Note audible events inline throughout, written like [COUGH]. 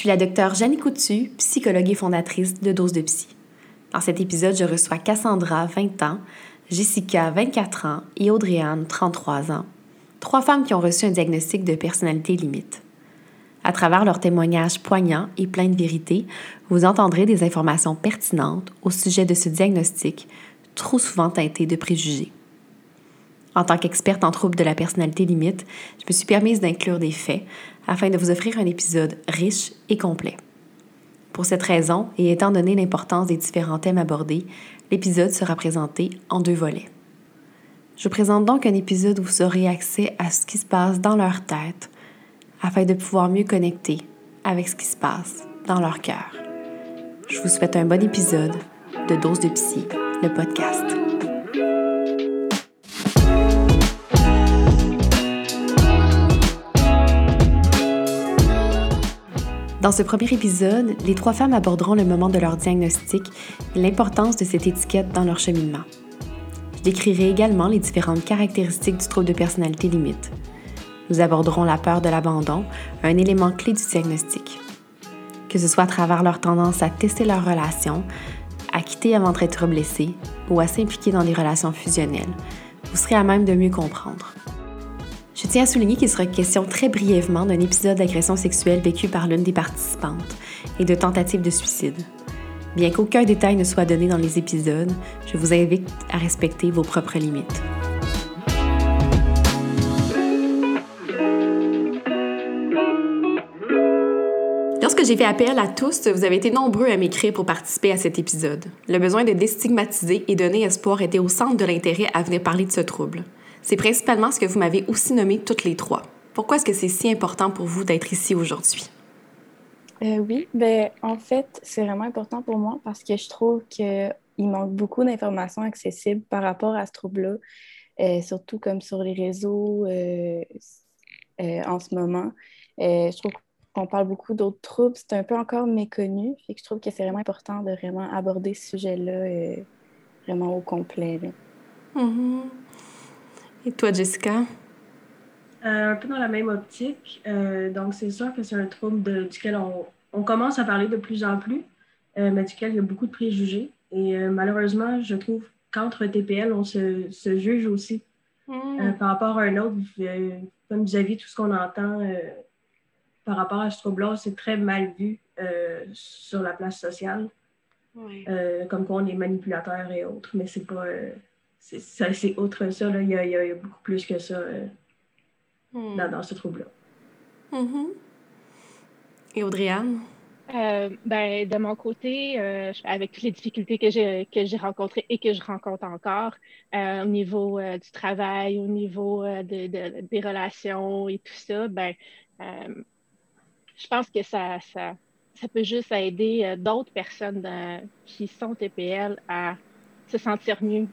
suis la docteure Jeannie Coutu, psychologue et fondatrice de Dose de Psy. Dans cet épisode, je reçois Cassandra, 20 ans, Jessica, 24 ans et Audrey-Anne, 33 ans. Trois femmes qui ont reçu un diagnostic de personnalité limite. À travers leurs témoignages poignants et pleins de vérité, vous entendrez des informations pertinentes au sujet de ce diagnostic, trop souvent teinté de préjugés. En tant qu'experte en troubles de la personnalité limite, je me suis permise d'inclure des faits afin de vous offrir un épisode riche et complet. Pour cette raison, et étant donné l'importance des différents thèmes abordés, l'épisode sera présenté en deux volets. Je présente donc un épisode où vous aurez accès à ce qui se passe dans leur tête afin de pouvoir mieux connecter avec ce qui se passe dans leur cœur. Je vous souhaite un bon épisode de Dose de Psy, le podcast. Dans ce premier épisode, les trois femmes aborderont le moment de leur diagnostic et l'importance de cette étiquette dans leur cheminement. Je décrirai également les différentes caractéristiques du trouble de personnalité limite. Nous aborderons la peur de l'abandon, un élément clé du diagnostic. Que ce soit à travers leur tendance à tester leurs relations, à quitter avant d'être blessé ou à s'impliquer dans des relations fusionnelles, vous serez à même de mieux comprendre. Je tiens à souligner qu'il sera question très brièvement d'un épisode d'agression sexuelle vécu par l'une des participantes et de tentative de suicide. Bien qu'aucun détail ne soit donné dans les épisodes, je vous invite à respecter vos propres limites. Lorsque j'ai fait appel à tous, vous avez été nombreux à m'écrire pour participer à cet épisode. Le besoin de déstigmatiser et donner espoir était au centre de l'intérêt à venir parler de ce trouble. C'est principalement ce que vous m'avez aussi nommé toutes les trois. Pourquoi est-ce que c'est si important pour vous d'être ici aujourd'hui? Euh, oui, ben, en fait, c'est vraiment important pour moi parce que je trouve qu'il manque beaucoup d'informations accessibles par rapport à ce trouble-là, euh, surtout comme sur les réseaux euh, en ce moment. je trouve qu'on parle beaucoup d'autres troubles, c'est un peu encore méconnu, et je trouve que c'est vraiment important de vraiment aborder ce sujet-là vraiment au complet. Mm-hmm. Et toi, Jessica? Euh, un peu dans la même optique. Euh, donc, c'est sûr que c'est un trouble duquel on, commence à parler de plus en plus, euh, mais duquel il y a beaucoup de préjugés. Et malheureusement, je trouve qu'entre TPL, on se, juge aussi hmm. par rapport à un autre. comme vis-à-vis tout ce qu'on entend par rapport à ce trouble-là, c'est très mal vu sur la place sociale. comme quoi on est manipulateur et autres, mais c'est pas c'est autre ça. Là. Il, y a, il, y a, beaucoup plus que ça euh, hmm. dans, dans, ce trouble-là. Mm-hmm. Et Audrey-Anne? Euh, ben, de mon côté, euh, avec toutes les difficultés que j'ai que j'ai rencontrées et que je rencontre encore au niveau du travail, au niveau de, de, des relations et tout ça, ben, je pense que ça, ça, ça peut juste aider d'autres personnes qui sont TPL à se sentir mieux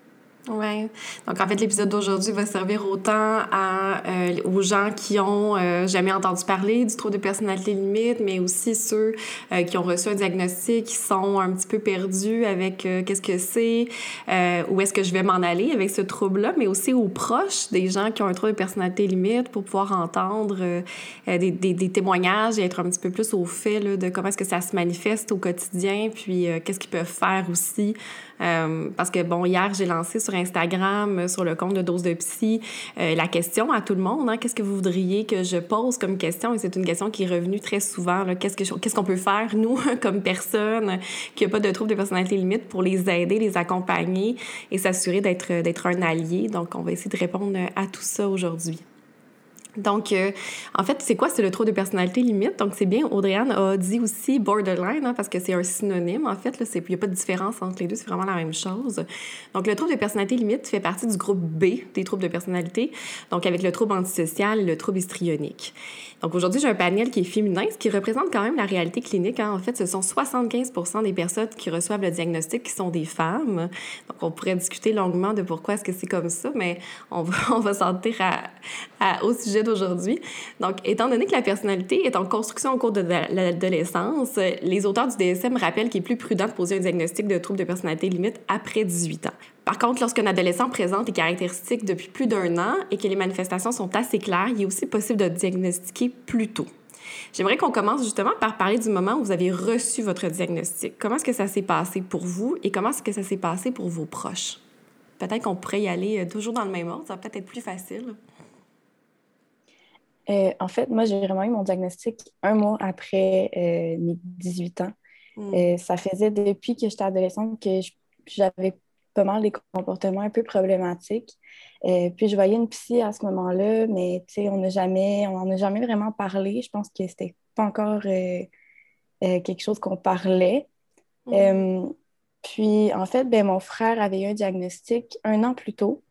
oui. Donc, en fait, l'épisode d'aujourd'hui va servir autant à, euh, aux gens qui ont euh, jamais entendu parler du trouble de personnalité limite, mais aussi ceux euh, qui ont reçu un diagnostic, qui sont un petit peu perdus avec qu'est-ce que c'est, où est-ce que je vais m'en aller avec ce trouble-là, mais aussi aux proches des gens qui ont un trouble de personnalité limite pour pouvoir entendre des, des, des, témoignages et être un petit peu plus au fait là, de comment est-ce que ça se manifeste au quotidien, puis qu'est-ce qu'ils peuvent faire aussi. parce que, bon, hier, j'ai lancé sur Instagram, euh, sur le compte de Dose de Psy, euh, la question à tout le monde. Hein, qu'est-ce que vous voudriez que je pose comme question? Et c'est une question qui est revenue très souvent. Qu'est-ce qu'on peut faire, nous, [LAUGHS] comme personne qui n'a pas de trouble de personnalité limite, pour les aider, les accompagner et s'assurer d'être un allié? Donc, on va essayer de répondre à tout ça aujourd'hui. Donc, euh, en fait, c'est quoi? C'est le trouble de personnalité limite. Donc, c'est bien, Audrey-Anne a dit aussi borderline, hein, parce que c'est un synonyme, en fait. Il n'y a pas de différence entre les deux, c'est vraiment la même chose. Donc, le trouble de personnalité limite fait partie du groupe B des troubles de personnalité, donc avec le trouble antisocial le trouble histrionique. Donc, aujourd'hui, j'ai un panel qui est féminin, ce qui représente quand même la réalité clinique. Hein. En fait, ce sont 75% des personnes qui reçoivent le diagnostic qui sont des femmes. Donc, on pourrait discuter longuement de pourquoi est-ce que c'est comme ça, mais on va, [LAUGHS] on va s'en à, au sujet d'aujourd'hui. Donc, étant donné que la personnalité est en construction au cours de l'adolescence, les auteurs du DSM rappellent qu'il est plus prudent de poser un diagnostic de trouble de personnalité limite après 18 ans. Par contre, lorsqu'un adolescent présente des caractéristiques depuis plus d'un an et que les manifestations sont assez claires, il est aussi possible de diagnostiquer plus tôt. J'aimerais qu'on commence justement par parler du moment où vous avez reçu votre diagnostic. Comment est-ce que ça s'est passé pour vous et comment est-ce que ça s'est passé pour vos proches? Peut-être qu'on pourrait y aller euh, toujours dans le même ordre, ça va peut-être être plus facile. Euh, en fait, moi, j'ai vraiment eu mon diagnostic un mois après euh, mes 18 ans. Hmm. ça faisait depuis que j'étais adolescente que j'avais pas mal des comportements un peu problématiques. puis je voyais une psy à ce moment-là, mais on n'a jamais, on n'en a jamais vraiment parlé. Je pense que c'était pas encore quelque chose qu'on parlait. Hmm. puis en fait, ben, mon frère avait eu un diagnostic un an plus tôt.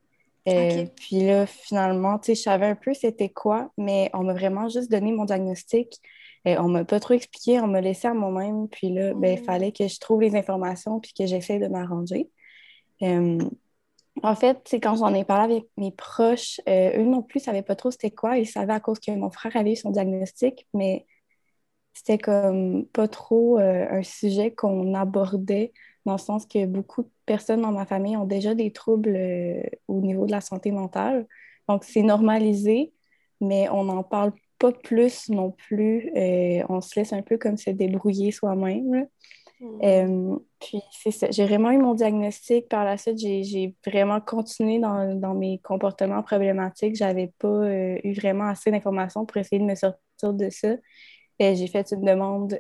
Euh, puis là, finalement, tu sais, je savais un peu c'était quoi, mais on m'a vraiment juste donné mon diagnostic. On euh, on m'a pas trop expliqué, on m'a laissé à moi-même. Puis là, ben, il mm. fallait que je trouve les informations puis que j'essaie de m'arranger. Euh, en fait, c'est quand j'en ai parlé avec mes proches, eux non plus ne savaient pas trop c'était quoi. Ils savaient à cause que mon frère avait eu son diagnostic, mais c'était comme pas trop un sujet qu'on abordait dans le sens que beaucoup de personnes dans ma famille ont déjà des troubles euh, au niveau de la santé mentale. Donc, c'est normalisé, mais on n'en parle pas plus non plus. Euh, on se laisse un peu comme se débrouiller soi-même. Hmm. Euh, puis, c'est ça. J'ai vraiment eu mon diagnostic. Par la suite, j'ai vraiment continué dans, dans, mes comportements problématiques. J'avais pas eu vraiment assez d'informations pour essayer de me sortir de ça. J'ai fait une demande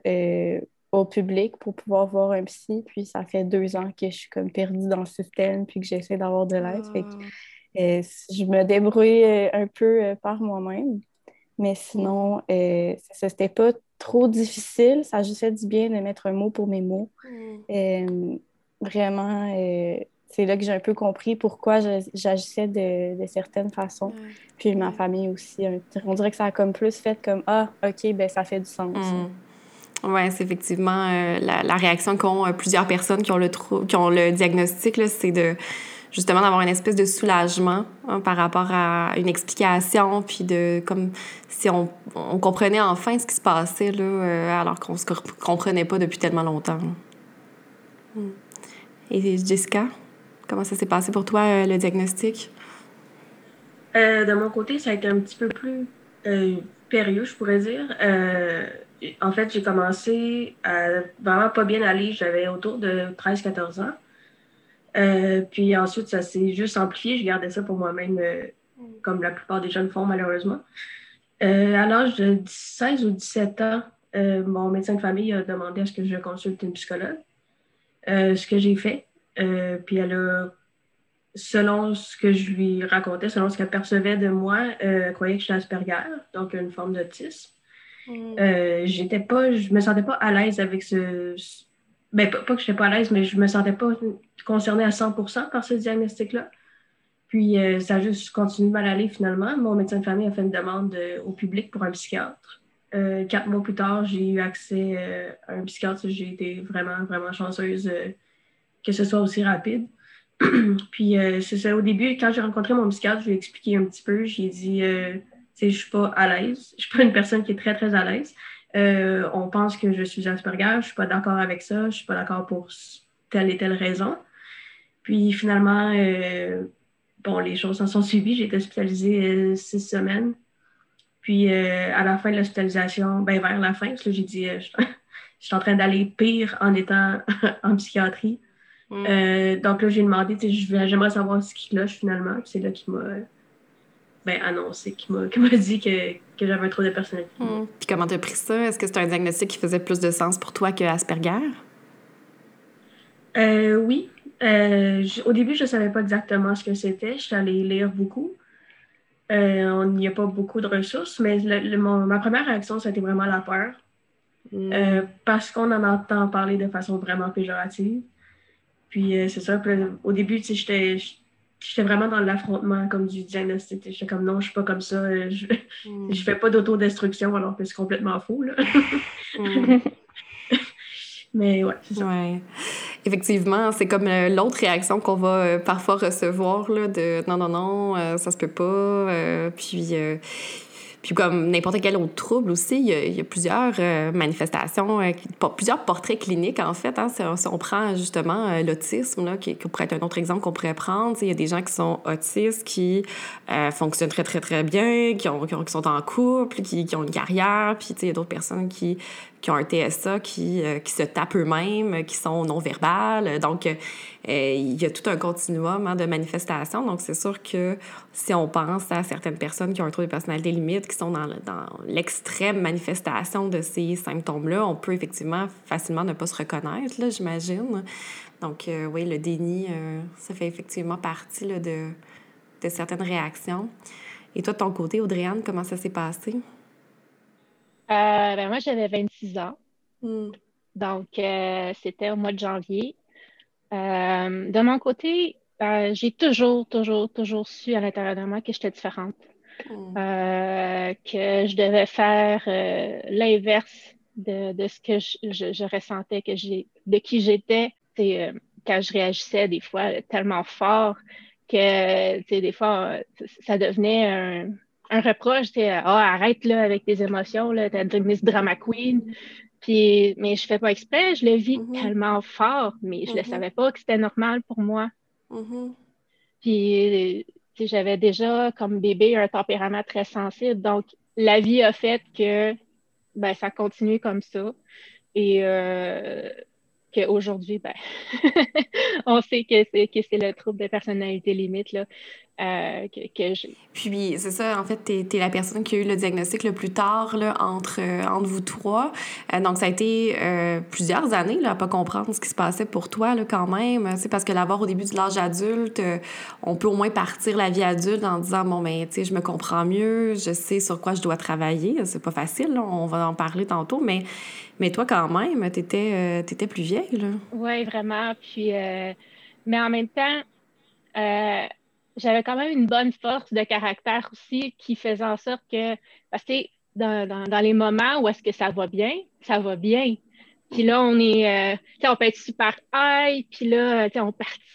au public pour pouvoir voir un psy. Puis ça fait deux ans que je suis comme perdue dans le système puis que j'essaie d'avoir de l'aide. Euh, je me débrouille euh, un peu euh, par moi-même. Mais sinon, ça c'était pas trop difficile. Ça a juste fait du bien de mettre un mot pour mes mots. Mm. vraiment, c'est là que j'ai un peu compris pourquoi j'agissais de, de, certaines façons. Puis ma famille aussi. On dirait que ça a comme plus fait comme Ah, OK, ben ça fait du sens. Mm. Oui, c'est effectivement euh, la, réaction qu'ont euh, plusieurs personnes qui ont le, qui ont le diagnostic, c'est de justement d'avoir une espèce de soulagement hein, par rapport à une explication, puis de comme si on, comprenait enfin ce qui se passait là, euh, alors qu'on ne se comprenait pas depuis tellement longtemps. Hmm. Et Jessica, comment ça s'est passé pour toi, le diagnostic? de mon côté, ça a été un petit peu plus périlleux, je pourrais dire en fait, j'ai commencé à vraiment pas bien aller. J'avais autour de 13-14 ans. Euh, puis ensuite, ça s'est juste amplifié. Je gardais ça pour moi-même, euh, comme la plupart des jeunes font, malheureusement. Euh, à l'âge de 16 ou 17 ans, mon médecin de famille a demandé à ce que je consulte une psychologue. ce que j'ai fait. puis elle a, selon ce que je lui racontais, selon ce qu'elle percevait de moi, elle croyait que j'étais Asperger, donc une forme d'autisme. Mm. J'étais pas, je me sentais pas à l'aise avec ce. Ben, pas, que je n'étais pas à l'aise, mais je me sentais pas concernée à 100% par ce diagnostic-là. Puis euh, ça a juste continué de mal aller finalement. Mon médecin de famille a fait une demande euh, au public pour un psychiatre. quatre mois plus tard, j'ai eu accès à un psychiatre. J'ai été vraiment, vraiment chanceuse que ce soit aussi rapide. [CLEARS THROAT] Puis c'est ça, au début, quand j'ai rencontré mon psychiatre, je lui ai expliqué un petit peu. J'ai dit je suis pas à l'aise. Je suis pas une personne qui est très, très à l'aise. Euh, on pense que je suis Asperger, je suis pas d'accord avec ça, je suis pas d'accord pour telle et telle raison. Puis finalement, euh, bon, les choses s'en sont suivies. J'ai été hospitalisée euh, six semaines. Puis à la fin de l'hospitalisation, ben vers la fin, j'ai dit, [LAUGHS] je, suis en train d'aller pire en étant [LAUGHS] en psychiatrie. Mm. donc là, j'ai demandé, j'aimerais savoir ce qui cloche finalement. C'est là qu'il m'a ben, annoncé, [LAUGHS] qui m'a dit que, que j'avais un trouble de personnalité. Hmm. Puis comment t'as pris ça? Est-ce que c'était un diagnostic qui faisait plus de sens pour toi que Asperger? Euh, oui. Euh, au début, je ne savais pas exactement ce que c'était. Je suis allée lire beaucoup. Euh, il n'y a pas beaucoup de ressources, mais ma première réaction, c'était vraiment la peur. Hmm. parce qu'on en entend parler de façon vraiment péjorative. Puis c'est ça. au début, j'étais j'étais vraiment dans l'affrontement comme du diagnostic. J'étais comme non, je suis pas comme ça. Euh, je, mm. je fais pas d'autodestruction alors que c'est complètement faux. Là. [LAUGHS] Mm. [LAUGHS] Mais ouais, c'est ça. Ouais. Effectivement, c'est comme euh, l'autre réaction qu'on va euh, parfois recevoir là, de non, non, non, ça se peut pas. puis Puis comme n'importe quel autre trouble aussi, il y a, plusieurs euh, manifestations, euh, plusieurs portraits cliniques en fait. Hein, si, on prend justement euh, l'autisme, qui, pourrait être un autre exemple qu'on pourrait prendre, il y a des gens qui sont autistes, qui fonctionnent très très très bien, qui, ont, qui, sont en couple, qui, qui ont une carrière, puis il y a d'autres personnes qui qui ont un TSA qui, euh, qui se tapent eux-mêmes, qui sont non-verbales. Donc, euh, il y a tout un continuum hein, de manifestations. Donc, c'est sûr que si on pense à certaines personnes qui ont un trouble de personnalité limite, qui sont dans, dans l'extrême manifestation de ces symptômes-là, on peut effectivement facilement ne pas se reconnaître, là, j'imagine. Donc, euh, oui, le déni, ça fait effectivement partie là, de, de certaines réactions. Et toi, de ton côté, Audriane, comment ça s'est passé? Euh, ben moi, j'avais 26 ans. Hmm. Donc, euh, c'était au mois de janvier. Euh, de mon côté, j'ai toujours, toujours, toujours su à l'intérieur de moi que j'étais différente. Hmm. que je devais faire l'inverse de, de, ce que je, je, ressentais, que j'ai, de qui j'étais. quand je réagissais des fois tellement fort que des fois, ça devenait un, un reproche, c'est Ah, arrête là avec tes émotions, là, une Miss Drama Queen. Puis, mais je fais pas exprès, je le vis mm-hmm. tellement fort, mais je ne mm-hmm. savais pas que c'était normal pour moi. Mm-hmm. Puis, j'avais déjà, comme bébé, un tempérament très sensible. Donc, la vie a fait que ben, ça continue comme ça. Et euh, qu'aujourd'hui, ben, [LAUGHS] on sait que c'est, le trouble de personnalité limite là, euh, que, j'ai. Puis, c'est ça, en fait, tu es, la personne qui a eu le diagnostic le plus tard là, entre, euh, entre vous trois. Euh, donc, ça a été plusieurs années là, à pas comprendre ce qui se passait pour toi là, quand même. C'est parce que l'avoir au début de l'âge adulte, on peut au moins partir la vie adulte en disant, bon, ben, tu sais, je me comprends mieux, je sais sur quoi je dois travailler. C'est pas facile, on va en parler tantôt, mais mais toi, quand même, tu étais, euh, plus vieille, Oui, vraiment. Puis, euh, mais en même temps, euh, j'avais quand même une bonne force de caractère aussi qui faisait en sorte que, parce que dans, dans, dans les moments où est-ce que ça va bien, ça va bien. Puis là, on est, on peut être super high, puis là, on participe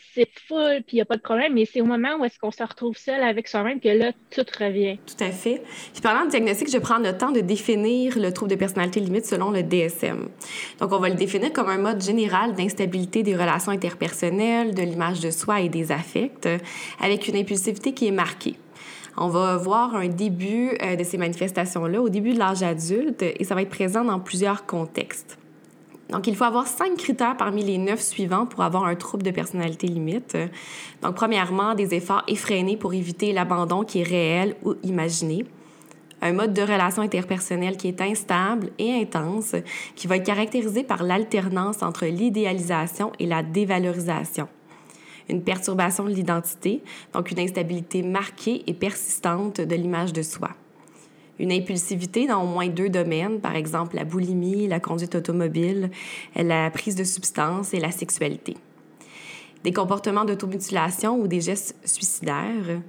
full, puis il n'y a pas de problème, mais c'est au moment où est-ce qu'on se retrouve seul avec soi-même que là, tout revient. Tout à fait. Puis parlant de diagnostic, je prendre le temps de définir le trouble de personnalité limite selon le DSM. Donc, on va le définir comme un mode général d'instabilité des relations interpersonnelles, de l'image de soi et des affects, avec une impulsivité qui est marquée. On va voir un début euh, de ces manifestations-là au début de l'âge adulte et ça va être présent dans plusieurs contextes. Donc, il faut avoir cinq critères parmi les neuf suivants pour avoir un trouble de personnalité limite. Donc, premièrement, des efforts effrénés pour éviter l'abandon qui est réel ou imaginé. Un mode de relation interpersonnelle qui est instable et intense, qui va être caractérisé par l'alternance entre l'idéalisation et la dévalorisation. Une perturbation de l'identité, donc une instabilité marquée et persistante de l'image de soi une impulsivité dans au moins deux domaines, par exemple la boulimie, la conduite automobile, la prise de substances et la sexualité. Des comportements d'automutilation ou des gestes suicidaires,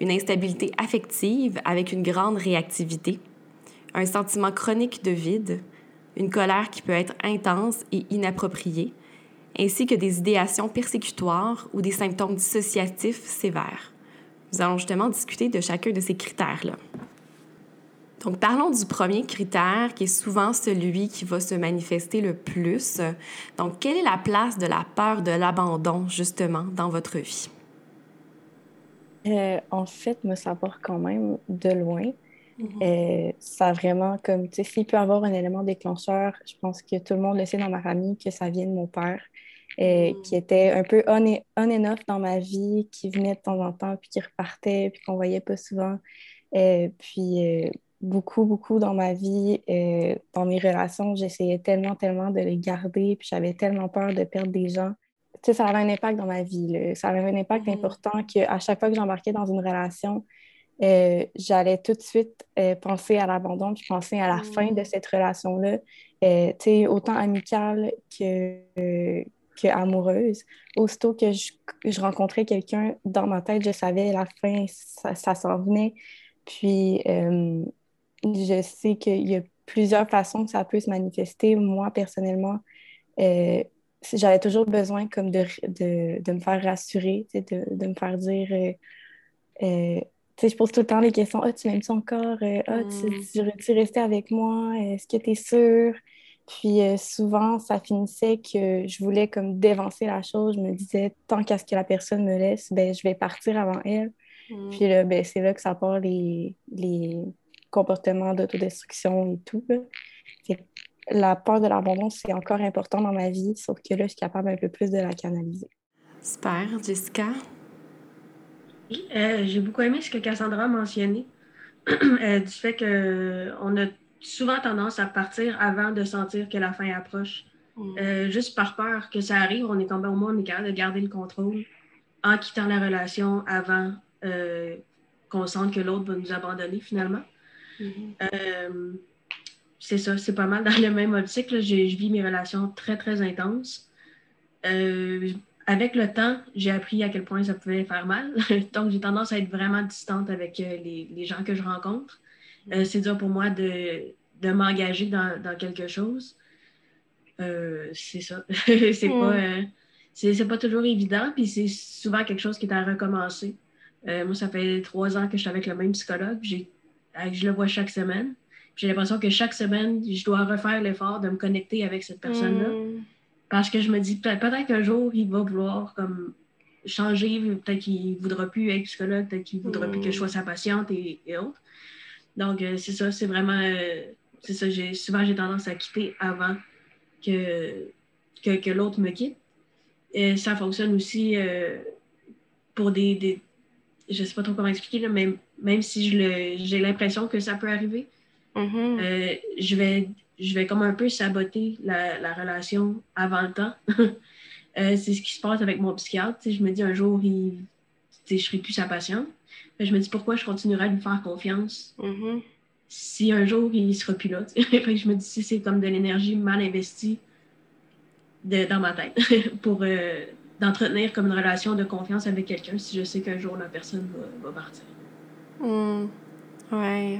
une instabilité affective avec une grande réactivité, un sentiment chronique de vide, une colère qui peut être intense et inappropriée, ainsi que des idéations persécutoires ou des symptômes dissociatifs sévères. Nous allons justement discuter de chacun de ces critères-là. Donc, parlons du premier critère qui est souvent celui qui va se manifester le plus. Donc, quelle est la place de la peur de l'abandon, justement, dans votre vie? Euh, en fait, ça part quand même de loin. Mm-hmm. Euh, ça a vraiment comme, tu sais, s'il peut y avoir un élément déclencheur, je pense que tout le monde le sait dans ma famille que ça vient de mon père, euh, mm. qui était un peu on, et, on and off dans ma vie, qui venait de temps en temps, puis qui repartait, puis qu'on voyait pas souvent. puis beaucoup, beaucoup dans ma vie, euh, dans mes relations. J'essayais tellement, tellement de les garder, puis j'avais tellement peur de perdre des gens. Tu sais, ça avait un impact dans ma vie. Ça avait un impact mm-hmm. important qu'à chaque fois que j'embarquais dans une relation, euh, j'allais tout de suite euh, penser à l'abandon, puis penser à la fin de mm-hmm. cette relation-là, tu sais, autant amicale que, que amoureuse. Aussitôt que je, je rencontrais quelqu'un, dans ma tête, je savais la fin, ça, ça s'en venait. Puis, je sais qu'il y a plusieurs façons que ça peut se manifester. Moi, personnellement, euh, j'avais toujours besoin comme de, de, de, me faire rassurer, de, de me faire dire, euh, euh je pose tout le temps les questions. Ah, tu m'aimes-tu encore? ah, tu, mm. tu, rester avec moi? Est-ce que tu es sûre? Puis souvent, ça finissait que je voulais comme dévancer la chose. Je me disais, tant qu'à ce que la personne me laisse, ben, je vais partir avant elle. Mm. Puis là, ben, c'est là que ça part les, les comportements d'autodestruction et tout. La peur de l'abandon, c'est encore important dans ma vie, sauf que là, je suis capable un peu plus de la canaliser. Super. Jessica? Oui, euh, j'ai beaucoup aimé ce que Cassandra a mentionné, [CLEARS THROAT] euh, du fait qu'on a souvent tendance à partir avant de sentir que la fin approche. Mm. Euh, juste par peur que ça arrive, on est tombé au moins, on est capable de garder le contrôle en quittant la relation avant qu'on sente que l'autre va nous abandonner finalement. Mm-hmm. c'est ça, c'est pas mal dans [LAUGHS] le même optique. Je vis mes relations très, très intenses avec le temps, j'ai appris à quel point ça pouvait faire mal. [LAUGHS] Donc, j'ai tendance à être vraiment distante avec euh, les, gens que je rencontre. Euh, c'est dur pour moi de, m'engager dans, quelque chose. Euh, c'est ça. [LAUGHS] c'est pas, c'est, pas toujours évident, puis c'est souvent quelque chose qui est à recommencer. moi, ça fait trois ans que je suis avec le même psychologue. J'ai, je le vois chaque semaine. J'ai l'impression que chaque semaine, je dois refaire l'effort de me connecter avec cette personne-là. Mm. Parce que je me dis, peut-être qu'un jour, il va vouloir comme changer, peut-être qu'il ne voudra plus être psychologue, peut-être qu'il ne voudra plus que je sois sa patiente et, autres. Donc, euh, c'est ça, c'est vraiment. Euh, c'est ça, souvent j'ai tendance à quitter avant que, que, l'autre me quitte. Et ça fonctionne aussi euh, pour des, des, Je ne sais pas trop comment expliquer, mais même si j'ai l'impression que ça peut arriver, mm-hmm. je vais je vais comme un peu saboter la, relation avant le temps. [LAUGHS] Euh, c'est ce qui se passe avec mon psychiatre. je me dis un jour, il, je ne serai plus sa patiente. je me dis pourquoi je continuerai à lui faire confiance mm-hmm. si un jour il ne sera plus là. [LAUGHS] je me dis si c'est comme de l'énergie mal investie dans ma tête [LAUGHS] pour euh, d'entretenir comme une relation de confiance avec quelqu'un si je sais qu'un jour la personne va, partir. Mm. Oui,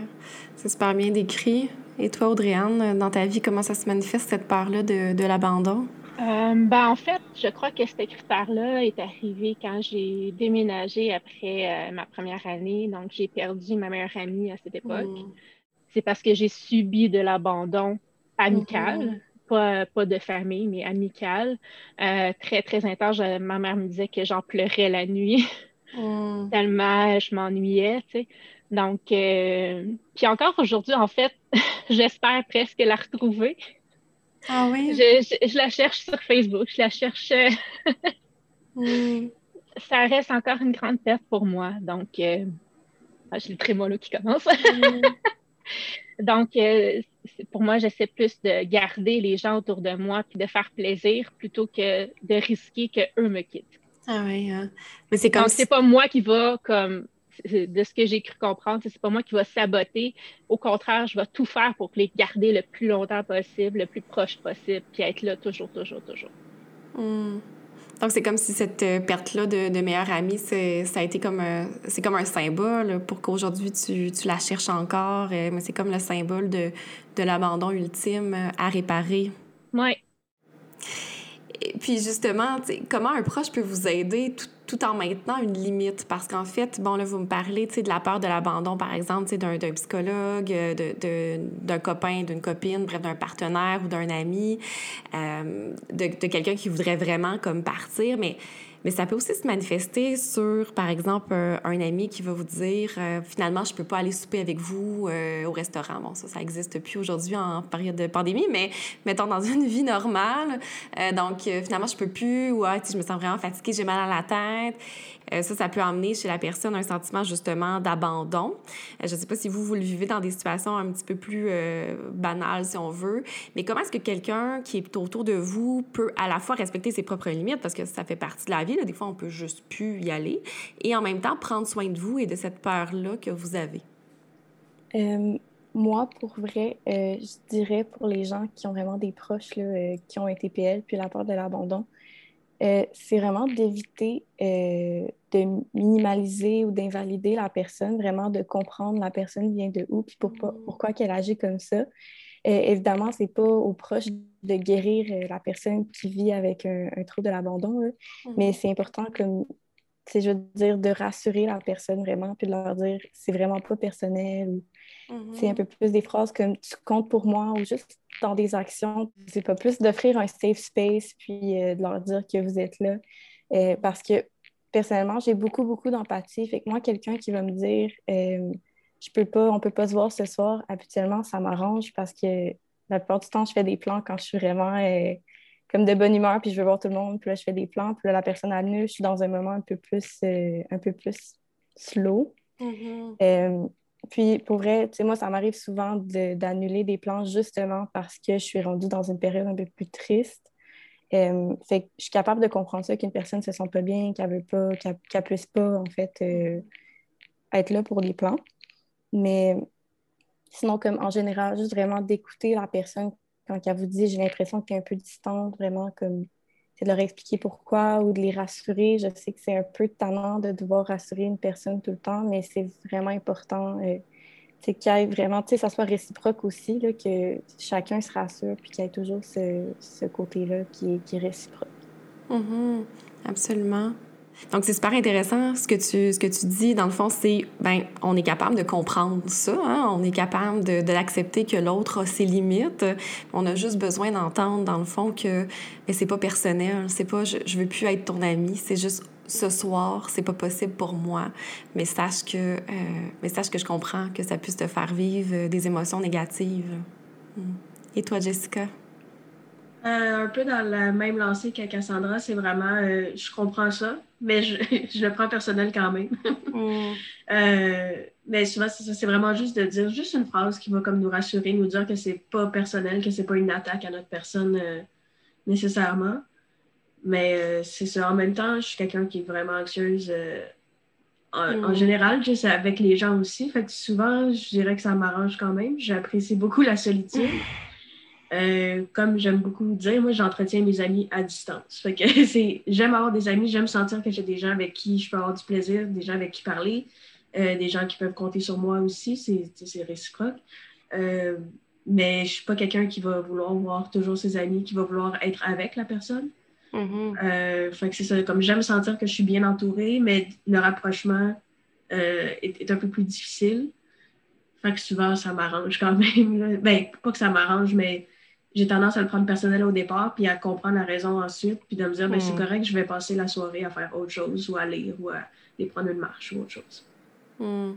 c'est super bien décrit. Et toi, Audrey-Anne, dans ta vie, comment ça se manifeste cette peur-là de, de l'abandon? Euh, ben, en fait, je crois que cette critère-là est arrivé quand j'ai déménagé après euh, ma première année. Donc, j'ai perdu ma meilleure amie à cette époque. Mm. C'est parce que j'ai subi de l'abandon amical, mm-hmm. pas, pas, de famille, mais amical. Euh, très, très intense. ma mère me disait que j'en pleurais la nuit. [LAUGHS] Mm. Tellement je m'ennuyais, tu sais. Donc, euh, puis encore aujourd'hui, en fait, [LAUGHS] j'espère presque la retrouver. Ah oui? Je, la cherche sur Facebook, je la cherche. Hmm. [LAUGHS] Ça reste encore une grande perte pour moi. Donc, euh, ah, j'ai le trémolo qui commence. Hmm. [LAUGHS] Donc, euh, pour moi, j'essaie plus de garder les gens autour de moi puis de faire plaisir plutôt que de risquer qu'eux me quittent. Ah oui, hein. mais c'est comme. Donc, c'est pas moi qui va comme de ce que j'ai cru comprendre, c'est pas moi qui va saboter. Au contraire, je vais tout faire pour les garder le plus longtemps possible, le plus proche possible, puis être là toujours, toujours, toujours. Hmm. Donc, c'est comme si cette euh, perte-là de, de meilleure amie, ça a été comme, euh, c'est comme un symbole pour qu'aujourd'hui tu, tu, la cherches encore. Euh, mais c'est comme le symbole de, de l'abandon ultime à réparer. Oui. Puis justement, comment un proche peut vous aider tout, tout en maintenant une limite? Parce qu'en fait, bon, là, vous me parlez de la peur de l'abandon, par exemple, d'un psychologue, euh, d'un copain, d'une copine, bref, d'un partenaire ou d'un ami, euh, de, de quelqu'un qui voudrait vraiment comme partir. Mais mais ça peut aussi se manifester sur, par exemple, un, ami qui va vous dire euh, finalement, je peux pas aller souper avec vous euh, au restaurant. Bon, ça, ça n'existe plus aujourd'hui en période de pandémie, mais mettons dans une vie normale. Euh, donc, finalement, je peux plus, ou ah, je me sens vraiment fatiguée, j'ai mal à la tête. Euh, ça, ça peut emmener chez la personne un sentiment justement d'abandon. Euh, je ne sais pas si vous, vous le vivez dans des situations un petit peu plus euh, banales, si on veut, mais comment est-ce que quelqu'un qui est autour de vous peut à la fois respecter ses propres limites, parce que ça fait partie de la vie, des fois on peut juste plus y aller, et en même temps prendre soin de vous et de cette peur-là que vous avez? moi, pour vrai, je dirais pour les gens qui ont vraiment des proches là, qui ont été PL, puis la peur de l'abandon, euh, c'est vraiment d'éviter euh, de minimaliser ou d'invalider la personne, vraiment de comprendre la personne vient de où, puis pourquoi, mm. pourquoi qu'elle agit comme ça. Euh, évidemment, c'est pas aux proches de guérir la personne qui vit avec un, un trouble de l'abandon, mm. mais c'est important comme je veux dire, de rassurer la personne vraiment, puis de leur dire c'est vraiment pas personnel. C'est un mm-hmm. peu plus des phrases comme tu comptes pour moi ou juste dans des actions. C'est pas plus d'offrir un safe space puis euh, de leur dire que vous êtes là. Euh, parce que personnellement, j'ai beaucoup, beaucoup d'empathie. Fait que moi, quelqu'un qui va me dire euh, je peux pas, on peut pas se voir ce soir, habituellement, ça m'arrange parce que la plupart du temps, je fais des plans quand je suis vraiment comme de bonne humeur, puis je veux voir tout le monde, puis là, je fais des plans, puis là, la personne à nu, je suis dans un moment un peu plus, un peu plus slow. Mm-hmm. Puis pour vrai, tu sais, moi, ça m'arrive souvent d'annuler des plans justement parce que je suis rendue dans une période un peu plus triste. Euh, fait que je suis capable de comprendre ça, qu'une personne ne se sent pas bien, qu'elle veut pas, qu'elle ne puisse pas, en fait, euh, être là pour les plans. Mais sinon, comme en général, juste vraiment d'écouter la personne quand elle vous dit j'ai l'impression qu'elle est un peu distante, vraiment comme de leur expliquer pourquoi ou de les rassurer. Je sais que c'est un peu tannant de devoir rassurer une personne tout le temps, mais c'est vraiment important euh, qu'il y ait vraiment, tu sais, ça soit réciproque aussi, là, que chacun se rassure, puis qu'il y ait toujours ce, côté-là qui qui est réciproque. Mm-hmm. Absolument. Donc, c'est super intéressant ce que tu, ce que tu dis. Dans le fond, c'est, ben, on est capable de comprendre ça. Hein? On est capable de, de l'accepter que l'autre a ses limites. On a juste besoin d'entendre, dans le fond, que mais c'est pas personnel. C'est pas, je, je veux plus être ton ami. C'est juste ce soir, c'est pas possible pour moi. Mais sache que, euh, mais sache que je comprends que ça puisse te faire vivre des émotions négatives. Hmm. Et toi, Jessica? Euh, un peu dans la même lancée que Cassandra, c'est vraiment, euh, je comprends ça, mais je, [LAUGHS] je, le prends personnel quand même. Mm. [LAUGHS] euh, mais souvent, c'est vraiment juste de dire juste une phrase qui va comme nous rassurer, nous dire que c'est pas personnel, que c'est pas une attaque à notre personne nécessairement. Mais c'est ça. En même temps, je suis quelqu'un qui est vraiment anxieuse en, en, mm. général, juste avec les gens aussi. Fait que souvent, je dirais que ça m'arrange quand même. J'apprécie beaucoup la solitude. [LAUGHS] Euh, comme j'aime beaucoup dire, moi, j'entretiens mes amis à distance. Fait que [LAUGHS] c'est, j'aime avoir des amis, j'aime sentir que j'ai des gens avec qui je peux avoir du plaisir, des gens avec qui parler, euh, des gens qui peuvent compter sur moi aussi, c'est, c'est réciproque. Euh, mais je suis pas quelqu'un qui va vouloir voir toujours ses amis, qui va vouloir être avec la personne. Mm-hmm. fait que c'est ça, comme j'aime sentir que je suis bien entourée, mais le rapprochement est, est, un peu plus difficile. Fait que souvent, ça m'arrange quand même. Ben, pas que ça m'arrange, mais j'ai tendance à le prendre personnel au départ, puis à comprendre la raison ensuite, puis de me dire, ben, c'est hmm. correct, je vais passer la soirée à faire autre chose, ou à lire, ou à aller prendre une marche, ou autre chose. Hmm.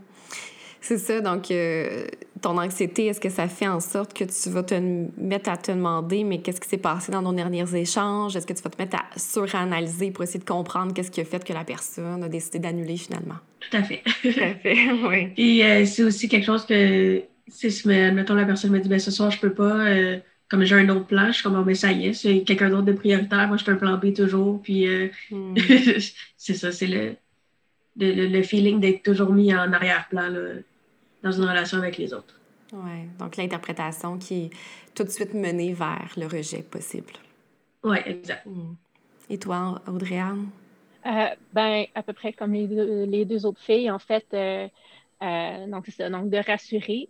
C'est ça, donc euh, ton anxiété, est-ce que ça fait en sorte que tu vas te mettre à te demander, mais qu'est-ce qui s'est passé dans nos derniers échanges? Est-ce que tu vas te mettre à suranalyser pour essayer de comprendre qu'est-ce qui a fait que la personne a décidé d'annuler finalement? Tout à fait. Tout à fait, [LAUGHS] oui. Puis euh, c'est aussi quelque chose que, si, mettons, la personne me dit, ben ce soir, je peux pas... Euh, comme j'ai un autre plan, je suis comme, oh, mais ça y est, c'est quelqu'un d'autre de prioritaire. Moi, je suis un plan B toujours. Puis, euh, hmm. [LAUGHS] c'est ça, c'est le, le, le, feeling d'être toujours mis en arrière-plan dans une relation avec les autres. Oui, donc l'interprétation qui est tout de suite menée vers le rejet possible. Oui, exact. Hmm. Et toi, Audrey Anne? Euh, ben, à peu près comme les deux, les deux autres filles, en fait, euh, donc c'est ça, donc de rassurer.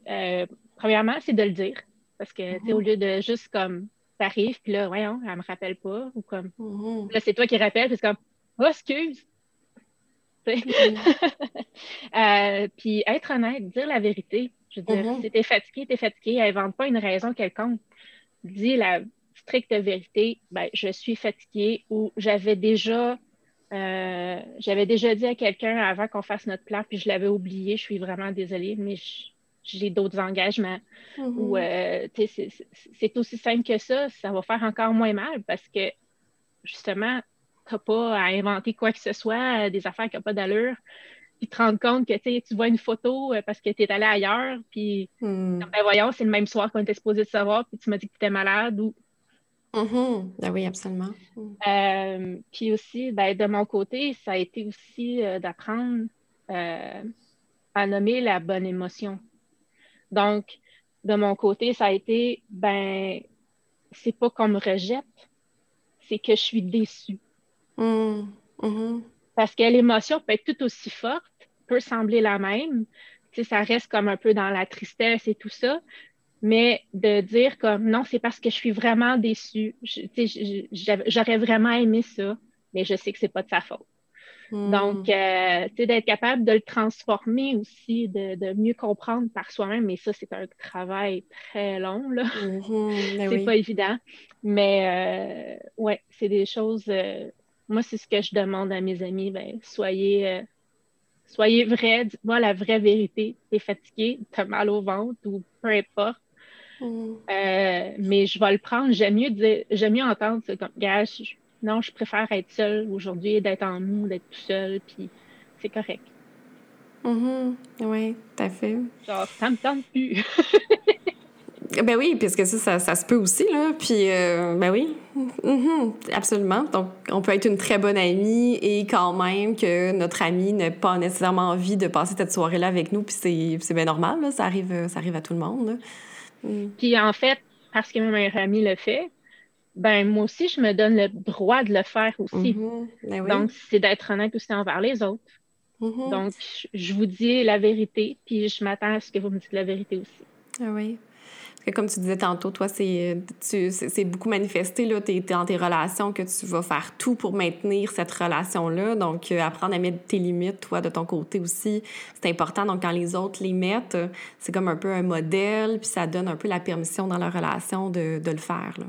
premièrement, c'est de le dire. Parce que, tu sais, au lieu de juste comme, t'arrives, puis là, voyons, elle me rappelle pas, ou comme, mm-hmm. là, c'est toi qui rappelles, puis c'est comme, oh, excuse. Mm-hmm. [LAUGHS] euh, puis être honnête, dire la vérité. Je veux dire, mm-hmm. si t'es fatigué, t'es fatigué, invente pas une raison quelconque. Dis la stricte vérité, ben, je suis fatiguée ou j'avais déjà euh, j'avais déjà dit à quelqu'un avant qu'on fasse notre plan, puis je l'avais oublié, je suis vraiment désolée, mais je, j'ai d'autres engagements. Ou mm-hmm. euh, c'est aussi simple que ça, ça va faire encore moins mal parce que justement, tu n'as pas à inventer quoi que ce soit, des affaires qui n'ont pas d'allure. Puis te rendre compte que tu vois une photo euh, parce que tu es allé ailleurs, puis mm. ben voyons, c'est le même soir qu'on était supposé de savoir, puis tu m'as dit que tu étais malade ou. Mm-hmm. Ben oui, absolument. Mm. Euh, puis aussi, ben, de mon côté, ça a été aussi d'apprendre à nommer la bonne émotion. Donc, de mon côté, ça a été, ben, c'est pas qu'on me rejette, c'est que je suis déçue. Mmh. Mmh. Parce que l'émotion peut être tout aussi forte, peut sembler la même. Tu sais, ça reste comme un peu dans la tristesse et tout ça. Mais de dire comme non, c'est parce que je suis vraiment déçue. J'aurais vraiment aimé ça, mais je sais que c'est pas de sa faute. Hmm. Donc, euh, d'être capable de le transformer aussi, de, mieux comprendre par soi-même, mais ça, c'est un travail très long, là. Mm-hmm. Ben c'est pas évident. Mais euh, ouais, c'est des choses. Euh, moi, c'est ce que je demande à mes amis. Ben, soyez, euh, soyez vrai, dites-moi la vraie vérité. T'es fatigué, t'as mal au ventre ou peu importe. Mm. mais je vais le prendre. J'aime mieux dire, j'aime mieux entendre ça comme gars, non, je préfère être seule aujourd'hui, d'être en nous, d'être tout seul, puis c'est correct. Mm-hmm. Oui, tout à fait. Genre, ça me tente plus. [LAUGHS] ben oui, puisque ça, ça, ça, se peut aussi, là. Puis, euh, ben oui, mm-hmm. absolument. Donc, on peut être une très bonne amie et quand même que notre ami n'a pas nécessairement envie de passer cette soirée-là avec nous, puis c'est bien normal, là. Ça arrive, ça arrive à tout le monde. Mm. Puis, en fait, parce que mon meilleur ami le fait, ben moi aussi, je me donne le droit de le faire aussi. Mm-hmm. Ben donc, c'est d'être honnête aussi envers les autres. Mm-hmm. Donc, je vous dis la vérité, puis je m'attends à ce que vous me dites la vérité aussi. Ah oui. Parce que comme tu disais tantôt, toi, c'est beaucoup manifesté là, es, dans tes relations que tu vas faire tout pour maintenir cette relation-là. Donc, euh, apprendre à mettre tes limites, toi, de ton côté aussi, c'est important. Donc, quand les autres les mettent, c'est comme un peu un modèle, puis ça donne un peu la permission dans leur relation de, de le faire. Là.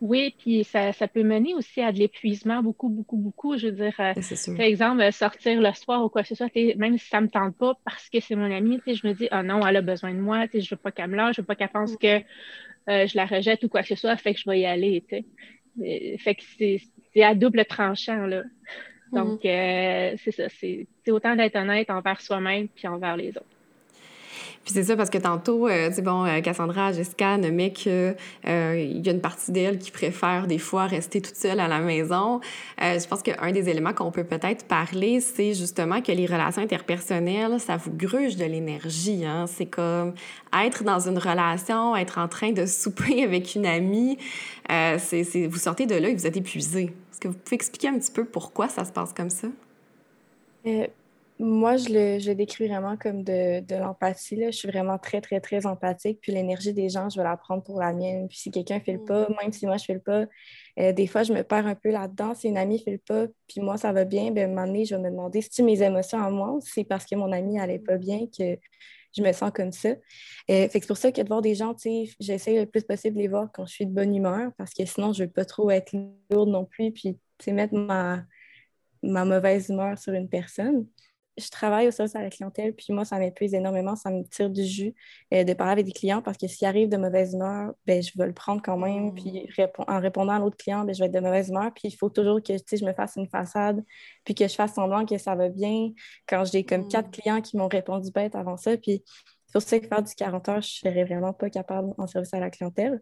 Oui, puis ça, ça, peut mener aussi à de l'épuisement beaucoup, beaucoup, beaucoup. Je veux dire, euh, par exemple, euh, sortir le soir ou quoi que ce soit, même si ça me tente pas parce que c'est mon amie, je me dis, ah non, elle a besoin de moi, je veux pas qu'elle me lâche, je veux pas qu'elle pense que euh, je la rejette ou quoi que ce soit, fait que je vais y aller. Fait que c'est à double tranchant, là. Donc, mm-hmm. c'est ça, c'est autant d'être honnête envers soi-même puis envers les autres. Puis c'est ça parce que tantôt, euh, tu bon, euh, Cassandra, Jessica nommaient qu'il euh, y a une partie d'elle qui préfère des fois rester toute seule à la maison. Euh, je pense qu'un des éléments qu'on peut peut-être parler, c'est justement que les relations interpersonnelles, ça vous gruge de l'énergie. Hein? C'est comme être dans une relation, être en train de souper [LAUGHS] avec une amie. c'est, vous sortez de là et vous êtes épuisé. Est-ce que vous pouvez expliquer un petit peu pourquoi ça se passe comme ça? Moi, je le, je décris vraiment comme de, de l'empathie. Je suis vraiment très, très, très empathique. Puis l'énergie des gens, je vais la prendre pour la mienne. Puis si quelqu'un ne fait le pas, mm. même si moi, je ne fais le pas, euh, des fois, je me perds un peu là-dedans. Si une amie ne fait le pas, puis moi, ça va bien, bien, à un moment donné, je vais me demander si mes émotions à moi c'est parce que mon amie n'allait pas bien que je me sens comme ça? Euh, fait c'est pour ça que de voir des gens, j'essaie le plus possible de les voir quand je suis de bonne humeur parce que sinon, je ne veux pas trop être lourde non plus. Puis, mettre ma, ma mauvaise humeur sur une personne je travaille au service à la clientèle, puis moi, ça m'épuise énormément, ça me tire du jus euh, de parler avec des clients parce que s'il arrive de mauvaise humeur, ben, je vais le prendre quand même. Mm. Puis en répondant à l'autre client, ben, je vais être de mauvaise humeur. Puis il faut toujours que je me fasse une façade, puis que je fasse semblant que ça va bien. Quand j'ai comme quatre mm. clients qui m'ont répondu bête avant ça, puis c'est pour ça que faire du 40 heures, je ne serais vraiment pas capable en service à la clientèle.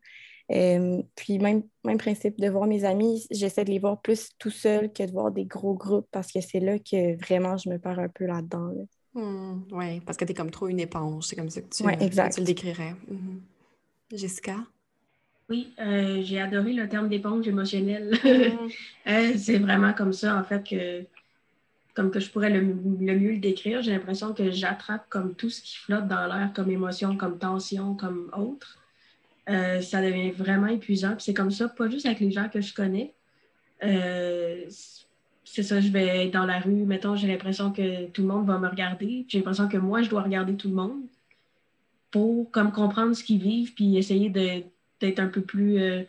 Euh, puis même, même principe de voir mes amis, j'essaie de les voir plus tout seul que de voir des gros groupes parce que c'est là que vraiment je me perds un peu là-dedans. Hmm, oui, parce que tu es comme trop une éponge, c'est comme ça que tu, le décrirais. Mhm. Jessica? Oui, euh, j'ai adoré le terme d'éponge émotionnelle. [LAUGHS] Euh, c'est vraiment comme ça, en fait, que comme que je pourrais le, le mieux le décrire. J'ai l'impression que j'attrape comme tout ce qui flotte dans l'air, comme émotion, comme tension, comme autre. Euh, ça devient vraiment épuisant. c'est comme ça, pas juste avec les gens que je connais. Euh, c'est ça, je vais être dans la rue, mettons, j'ai l'impression que tout le monde va me regarder. J'ai l'impression que moi, je dois regarder tout le monde pour comme comprendre ce qu'ils vivent, puis essayer d'être un peu plus euh,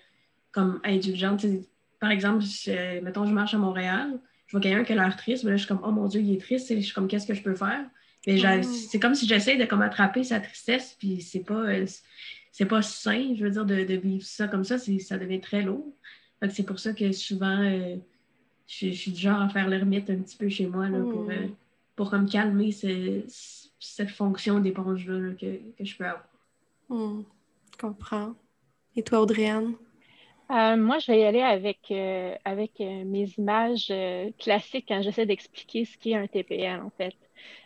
comme indulgente. par exemple, mettons, je marche à Montréal, je vois quelqu'un qui a l'air triste, mais là, je suis comme, oh mon Dieu, il est triste, je suis comme, qu'est-ce que je peux faire? Mm. c'est comme si j'essaie de comme attraper sa tristesse, puis c'est pas c'est pas sain, je veux dire, de, vivre ça comme ça, ça devient très lourd. c'est pour ça que souvent, euh, je, suis du genre à faire l'ermite un petit peu chez moi là, pour, euh, pour comme calmer cette fonction d'éponge-là que, je peux avoir. Hmm, je comprends. Et toi, Audriane? Euh, moi, je vais y aller avec, avec mes images classiques quand j'essaie d'expliquer ce qu'est un TPL, en fait.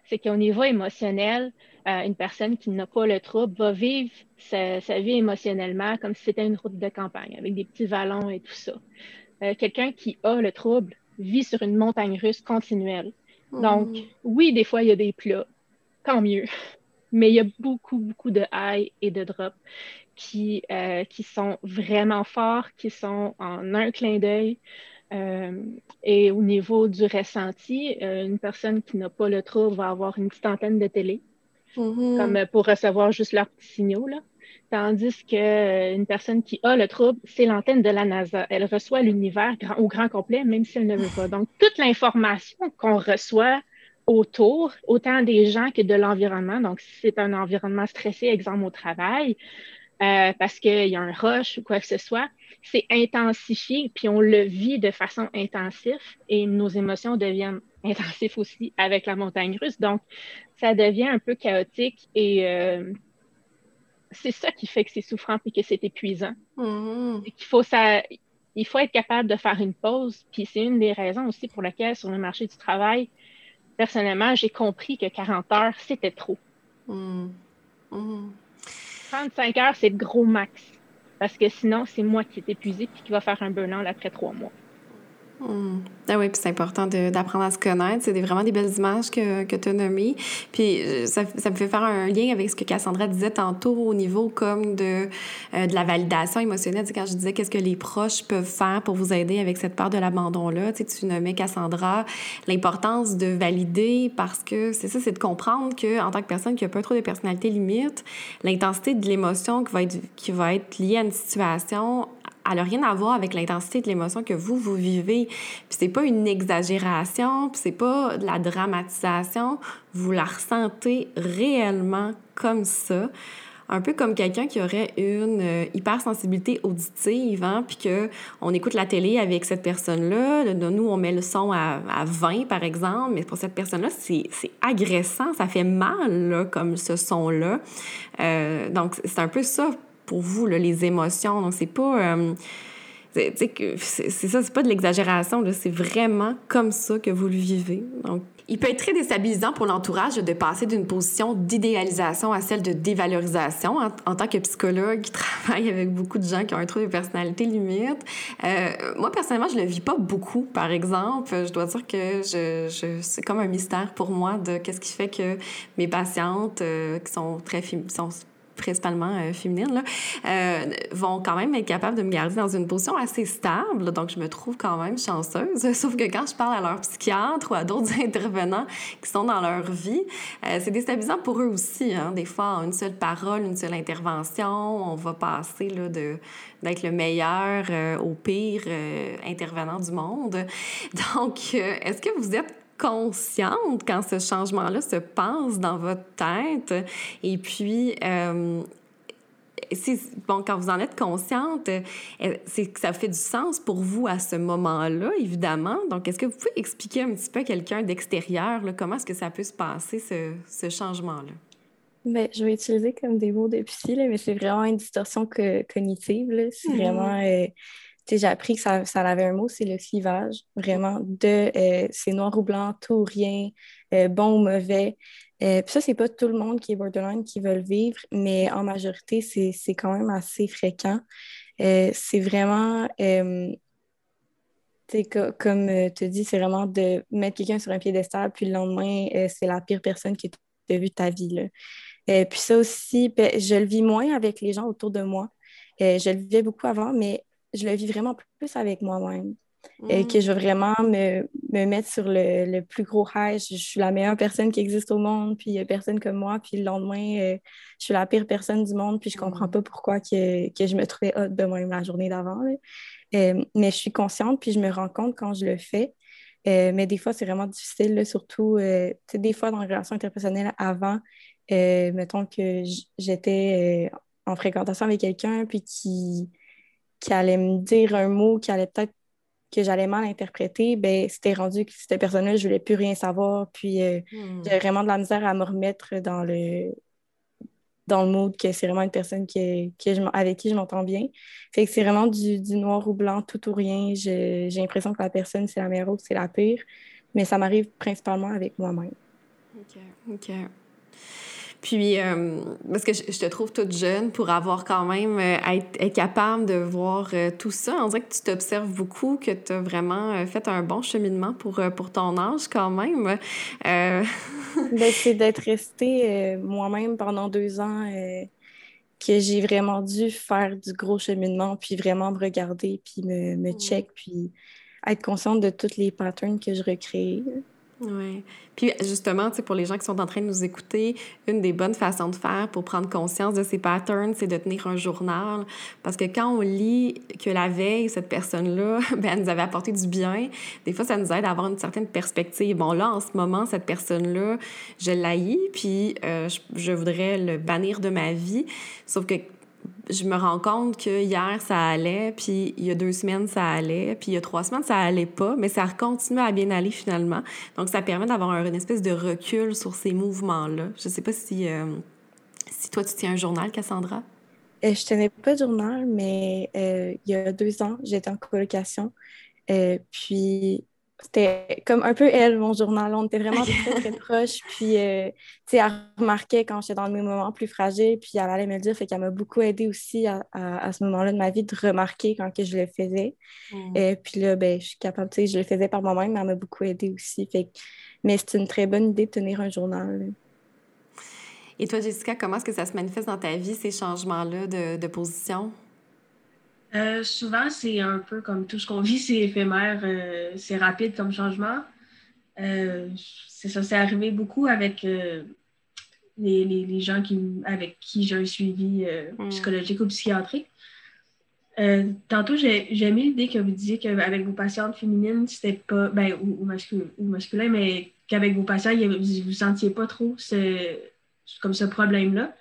C'est qu'au niveau émotionnel, une personne qui n'a pas le trouble va vivre sa, vie émotionnellement comme si c'était une route de campagne avec des petits vallons et tout ça. Euh, quelqu'un qui a le trouble vit sur une montagne russe continuelle. Donc, mm. oui, des fois, il y a des plats, tant mieux. [LAUGHS] Mais il y a beaucoup, beaucoup de highs et de drops qui, euh, qui sont vraiment forts, qui sont en un clin d'œil. et au niveau du ressenti, une personne qui n'a pas le trouble va avoir une petite antenne de télé, mm-hmm. comme pour recevoir juste leurs petits signaux. Là. Tandis qu'une personne qui a le trouble, c'est l'antenne de la NASA. Elle reçoit l'univers au grand complet, même si elle ne veut pas. Donc, toute l'information qu'on reçoit autour, autant des gens que de l'environnement. Donc, si c'est un environnement stressé, exemple au travail, euh, parce qu'il y a un rush ou quoi que ce soit, c'est intensifié, puis on le vit de façon intensive et nos émotions deviennent [LAUGHS] intensives aussi avec la montagne russe. Donc, ça devient un peu chaotique et euh, c'est ça qui fait que c'est souffrant et que c'est épuisant. Mm-hmm. qu'il faut ça, il faut être capable de faire une pause. Puis c'est une des raisons aussi pour laquelle sur le marché du travail, personnellement, j'ai compris que 40 heures, c'était trop. 35 heures, c'est le gros max. Parce que sinon, c'est moi qui est épuisé puis qui va faire un burn-out après trois mois. Hmm. Ah oui, puis c'est important d'apprendre à se connaître. C'est vraiment des belles images que, que tu as nommées. Puis euh, ça, ça, me fait faire un lien avec ce que Cassandra disait tantôt au niveau comme de, euh, de la validation émotionnelle. quand je disais qu'est-ce que les proches peuvent faire pour vous aider avec cette part de l'abandon-là? Tu, nommais Cassandra l'importance de valider parce que c'est ça, c'est de comprendre qu'en tant que personne qui a pas trop de personnalité limite, l'intensité de l'émotion qui va être, qui va être liée à une situation elle n'a rien à voir avec l'intensité de l'émotion que vous, vous vivez. Puis c'est pas une exagération, puis c'est pas de la dramatisation. Vous la ressentez réellement comme ça. Un peu comme quelqu'un qui aurait une euh, hypersensibilité auditive, hein, puis qu'on écoute la télé avec cette personne-là. Nous, on met le son à, à 20, par exemple, mais pour cette personne-là, c'est agressant, ça fait mal, là, comme ce son-là. Euh, donc, c'est un peu ça vous, les émotions. Donc, c'est pas. Euh, c'est ça, c'est pas de l'exagération, c'est vraiment comme ça que vous le vivez. Donc, il peut être très déstabilisant pour l'entourage de passer d'une position d'idéalisation à celle de dévalorisation. En, tant que psychologue qui [LAUGHS] travaille avec beaucoup de gens qui ont un trouble de personnalité limite, euh, moi, personnellement, je le vis pas beaucoup, par exemple. Je dois dire que c'est comme un mystère pour moi de qu'est-ce qui fait que mes patientes euh, qui sont très principalement euh, féminines, euh, vont quand même être capables de me garder dans une position assez stable. Donc, je me trouve quand même chanceuse. [LAUGHS] Sauf que quand je parle à leur psychiatre ou à d'autres [LAUGHS] intervenants qui sont dans leur vie, euh, c'est déstabilisant pour eux aussi. Hein. Des fois, une seule parole, une seule intervention, on va passer de, d'être le meilleur au pire intervenant du monde. [LAUGHS] Donc, est-ce que vous êtes consciente quand ce changement-là se passe dans votre tête. Et puis, euh, bon, quand vous en êtes consciente, euh, c'est que ça fait du sens pour vous à ce moment-là, évidemment. Donc, est-ce que vous pouvez expliquer un petit peu à quelqu'un d'extérieur comment est-ce que ça peut se passer, ce, ce changement-là? Bien, je vais utiliser comme des mots de psy, mais c'est vraiment une distorsion cognitive. C'est mm-hmm. vraiment... Euh, j'ai appris que ça, ça, avait un mot, c'est le clivage, vraiment, de euh, c'est noir ou blanc, tout ou rien, euh, bon ou mauvais. Euh, puis ça, c'est pas tout le monde qui est borderline qui veut le vivre, mais en majorité, c'est quand même assez fréquent. c'est vraiment, comme tu dis, c'est vraiment de mettre quelqu'un sur un piédestal, puis le lendemain, c'est la pire personne qui a vu ta vie. Là. puis ça aussi, ben, je le vis moins avec les gens autour de moi. je le vivais beaucoup avant, mais je le vis vraiment plus avec moi-même. et que je veux vraiment me, me mettre sur le, le, plus gros high. Je, suis la meilleure personne qui existe au monde, puis il n'y a personne comme moi. Puis le lendemain, euh, je suis la pire personne du monde, puis je ne comprends pas pourquoi que, que, je me trouvais hot de moi-même la journée d'avant. Euh, mais je suis consciente, puis je me rends compte quand je le fais. Euh, mais des fois, c'est vraiment difficile, surtout, des fois, dans les relations interpersonnelles avant, mettons que j'étais en fréquentation avec quelqu'un, puis qui qui allait me dire un mot qui allait peut-être que j'allais mal interpréter, ben c'était rendu que cette personne-là, je voulais plus rien savoir. Puis euh, hmm. j'avais vraiment de la misère à me remettre dans le dans le mood que c'est vraiment une personne qui, avec qui je m'entends bien. Fait que c'est vraiment du, noir ou blanc, tout ou rien. J'ai l'impression que la personne, c'est la meilleure ou c'est la pire. Mais ça m'arrive principalement avec moi-même. OK, OK. Puis, euh, parce que je, te trouve toute jeune pour avoir quand même, euh, être, capable de voir euh, tout ça. On dirait que tu t'observes beaucoup, que tu as vraiment fait un bon cheminement pour, pour ton âge quand même. [LAUGHS] ben, c'est d'être restée moi-même pendant deux ans que j'ai vraiment dû faire du gros cheminement, puis vraiment me regarder, puis me, me mm. check, puis être consciente de tous les patterns que je recrée. Oui. Puis justement, pour les gens qui sont en train de nous écouter, une des bonnes façons de faire pour prendre conscience de ces patterns, c'est de tenir un journal. Parce que quand on lit que la veille, cette personne-là, [LAUGHS] ben, elle nous avait apporté du bien, des fois, ça nous aide à avoir une certaine perspective. Bon, là, en ce moment, cette personne-là, je l'haïs, puis euh, je voudrais le bannir de ma vie. Sauf que je me rends compte que hier, ça allait, puis il y a deux semaines, ça allait, puis il y a trois semaines, ça allait pas, mais ça continue à bien aller finalement. Donc, ça permet d'avoir une espèce de recul sur ces mouvements-là. Je sais pas si, euh, si toi, tu tiens un journal, Cassandra? Euh, je tenais pas de journal, mais euh, il y a deux ans, j'étais en colocation. puis c'était comme un peu elle, mon journal. On était vraiment très, très [LAUGHS] proches. Puis, euh, tu sais, elle remarquait quand j'étais dans mes moments plus fragiles, puis elle allait me le dire. Fait qu'elle m'a beaucoup aidé aussi à, à, ce moment-là de ma vie de remarquer quand que je le faisais. Mm. Et euh, puis là, ben, je suis capable, tu sais, je le faisais par moi-même, mais elle m'a beaucoup aidé aussi. Fait Mais c'est une très bonne idée de tenir un journal. Et toi, Jessica, comment est-ce que ça se manifeste dans ta vie, ces changements-là de, de position? Euh, souvent, c'est un peu comme tout ce qu'on vit, c'est éphémère, euh, c'est rapide comme changement. Euh, c'est ça, c'est arrivé beaucoup avec les, les, les, gens qui, avec qui j'ai un suivi mm. psychologique ou psychiatrique. tantôt, j'ai aimé l'idée que vous disiez qu'avec vos patientes féminines, c'était pas, ben, ou, ou, masculin, ou masculin, mais qu'avec vos patients, vous ne sentiez pas trop ce, comme ce problème-là.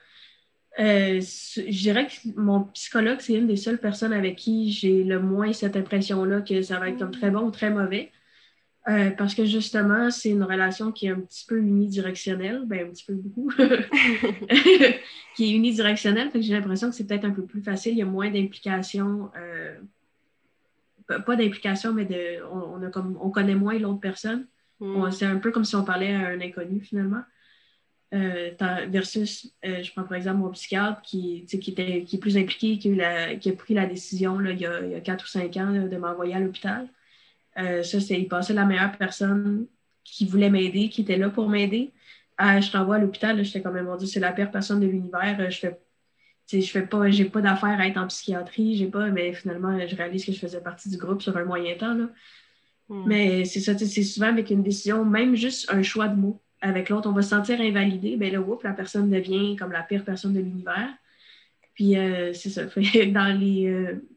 Euh, je dirais que mon psychologue, c'est une des seules personnes avec qui j'ai le moins cette impression-là que ça va être comme très bon ou très mauvais. Euh, parce que justement, c'est une relation qui est un petit peu unidirectionnelle, ben un petit peu beaucoup, [LAUGHS] qui est unidirectionnelle. Fait que j'ai l'impression que c'est peut-être un peu plus facile, il y a moins d'implication, euh, pas d'implication, mais de, on, a comme, on connaît moins l'autre personne. Mm. C'est un peu comme si on parlait à un inconnu finalement. Euh, versus, euh, je prends par exemple mon psychiatre qui, qui, était, qui est plus impliqué, qui a, qui a pris la décision là, il, y a, il, y a, 4 ou 5 ans de m'envoyer à l'hôpital. Euh, ça, c'est, il passait la meilleure personne qui voulait m'aider, qui était là pour m'aider. je t'envoie à l'hôpital, j'étais quand même, mon Dieu, c'est la pire personne de l'univers. Je fais, je fais pas, j'ai pas d'affaires à être en psychiatrie, j'ai pas, mais finalement, je réalise que je faisais partie du groupe sur un moyen temps. Là. Hmm. Mais c'est ça, c'est souvent avec une décision, même juste un choix de mots avec l'autre, on va se sentir invalidé, ben là, whoop, la personne devient comme la pire personne de l'univers. Puis euh, c'est ça. Dans les, euh,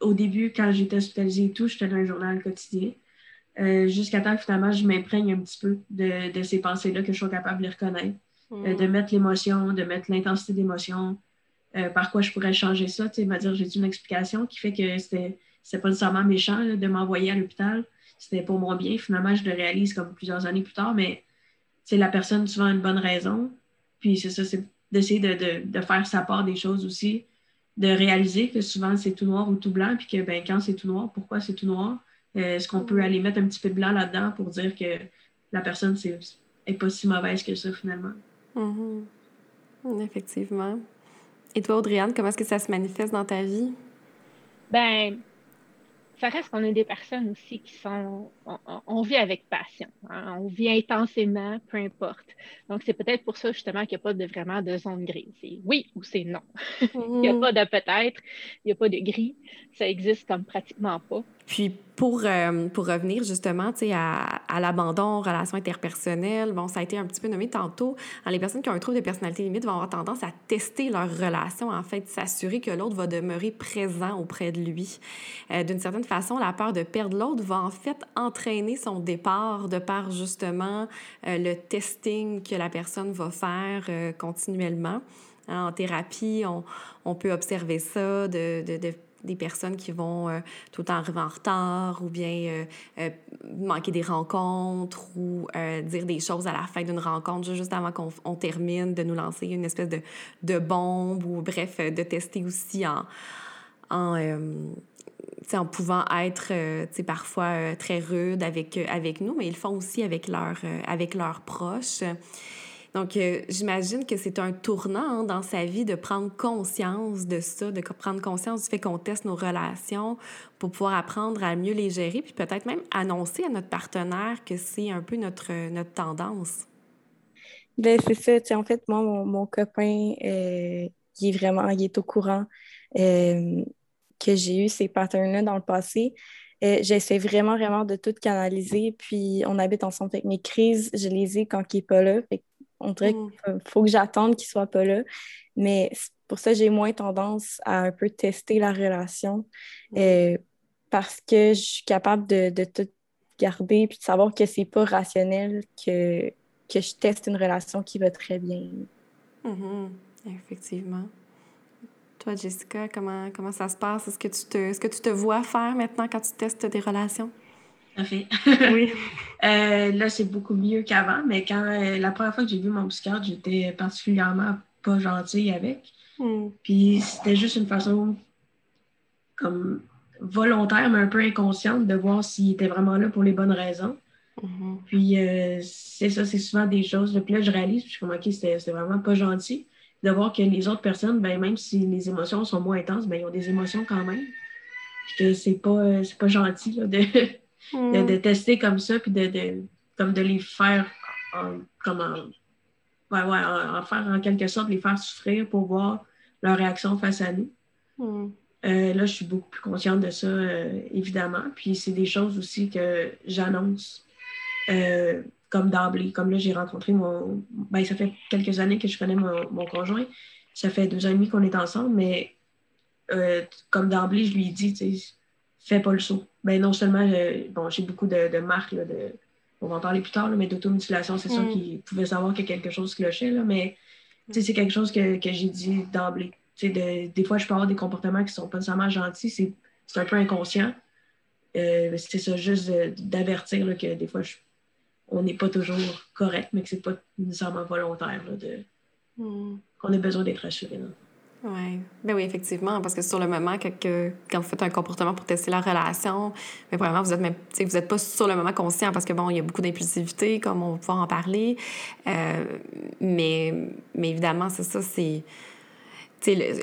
au début, quand j'étais hospitalisée et tout, je tenais un journal quotidien. Euh, jusqu'à temps que finalement, je m'imprègne un petit peu de, de ces pensées-là, que je sois capable de les reconnaître, mm. de mettre l'émotion, de mettre l'intensité d'émotion, par quoi je pourrais changer ça. Tu sais, dire, j'ai une explication qui fait que c'était, c'était pas nécessairement méchant de m'envoyer à l'hôpital. C'était pour mon bien. Finalement, je le réalise comme plusieurs années plus tard, mais c'est la personne souvent une bonne raison. Puis c'est ça, c'est d'essayer de, faire sa part des choses aussi, de réaliser que souvent c'est tout noir ou tout blanc, puis que ben, quand c'est tout noir, pourquoi c'est tout noir? Euh, est-ce qu'on peut aller mettre un petit peu de blanc là-dedans pour dire que la personne n'est pas si mauvaise que ça finalement? Mm-hmm. Effectivement. Et toi, Audriane, comment est-ce que ça se manifeste dans ta vie? Ben, ça reste qu'on a des personnes aussi qui sont, on, vit avec passion, hein. on vit intensément, peu importe. Donc, c'est peut-être pour ça justement qu'il n'y a pas de, vraiment de zone grise. C'est oui ou c'est non. [LAUGHS] il n'y a mm-hmm. pas de peut-être, il n'y a pas de gris. Ça existe comme pratiquement pas. Puis pour, euh, pour revenir justement à, à l'abandon, relations interpersonnelles, bon, ça a été un petit peu nommé tantôt. les personnes qui ont un trouble de personnalité limite vont avoir tendance à tester leur relation, en fait, s'assurer que l'autre va demeurer présent auprès de lui. Euh, d'une certaine façon, la peur de perdre l'autre va en fait entraîner son départ de par justement euh, le testing que la personne va faire continuellement. En thérapie, on, on, peut observer ça, des personnes qui vont euh, tout le temps arriver en retard ou bien euh, euh, manquer des rencontres ou dire des choses à la fin d'une rencontre juste avant qu'on termine, de nous lancer une espèce de, de bombe ou bref, de tester aussi en, en, en pouvant être parfois très rude avec, avec nous, mais ils le font aussi avec, leur, avec leurs proches. Donc, euh, j'imagine que c'est un tournant hein, dans sa vie de prendre conscience de ça, de prendre conscience du fait qu'on teste nos relations pour pouvoir apprendre à mieux les gérer, puis peut-être même annoncer à notre partenaire que c'est un peu notre, notre tendance. Bien, c'est ça. en fait, moi, mon, copain, euh, il est vraiment, il est au courant. Euh, que j'ai eu ces patterns-là dans le passé. Euh, j'essaie vraiment, vraiment de tout canaliser. Puis on habite ensemble avec mes crises, je les ai quand il n'est pas là. On dirait mm. qu'il faut que j'attende qu'il soit pas là. Mais pour ça, j'ai moins tendance à un peu tester la relation mm. euh, parce que je suis capable de, de, tout garder puis de savoir que c'est pas rationnel que, que je teste une relation qui va très bien. Mm-hmm. Effectivement. Toi, Jessica, comment, comment ça se passe? Est-ce que, tu te, est-ce que tu te vois faire maintenant quand tu testes des relations? À fait. oui. [LAUGHS] Euh, là, c'est beaucoup mieux qu'avant, mais quand euh, la première fois que j'ai vu mon psychiatre, j'étais particulièrement pas gentille avec. Hmm. Puis c'était juste une façon comme volontaire, mais un peu inconsciente de voir s'il était vraiment là pour les bonnes raisons. Mm-hmm. Puis euh, c'est ça, c'est souvent des choses. Puis là, je réalise, je suis comme, OK, c'est vraiment pas gentil de voir que les autres personnes, ben, même si les émotions sont moins intenses, ben, ils ont des émotions quand même. Puis que c'est pas, pas gentil de, mm. de, tester comme ça, puis de, comme de les faire en, comme ouais, ouais, en, faire en quelque sorte, les faire souffrir pour voir leur réaction face à nous. Mm. Euh, là, je suis beaucoup plus consciente de ça, euh, évidemment. Puis c'est des choses aussi que j'annonce comme d'emblée. Comme là, j'ai rencontré mon. Ben, ça fait quelques années que je connais mon, conjoint. Ça fait deux ans et demi qu'on est ensemble, mais euh, comme d'emblée, je lui ai dit, tu sais, fais pas le saut. Ben, non seulement, bon, j'ai beaucoup de, marques, de, on va en parler plus tard, mais d'automutilation, c'est sûr mm. qu'il pouvait savoir qu'il y a quelque chose clochait, là, mais c'est quelque chose que, j'ai dit d'emblée. De, des fois, je peux avoir des comportements qui sont pas nécessairement gentils, c'est un peu inconscient. Euh, c'est ça, juste d'avertir que des fois, je on n'est pas toujours correct, mais que c'est pas nécessairement volontaire de, hmm. qu'on ait besoin d'être rassuré. Oui, ben oui, effectivement, parce que sur le moment, quand vous faites un comportement pour tester la relation, mais vraiment, vous êtes même, vous n'êtes pas sur le moment conscient parce que bon, il y a beaucoup d'impulsivité, comme on va en parler. Euh, mais, mais évidemment, c'est ça, c'est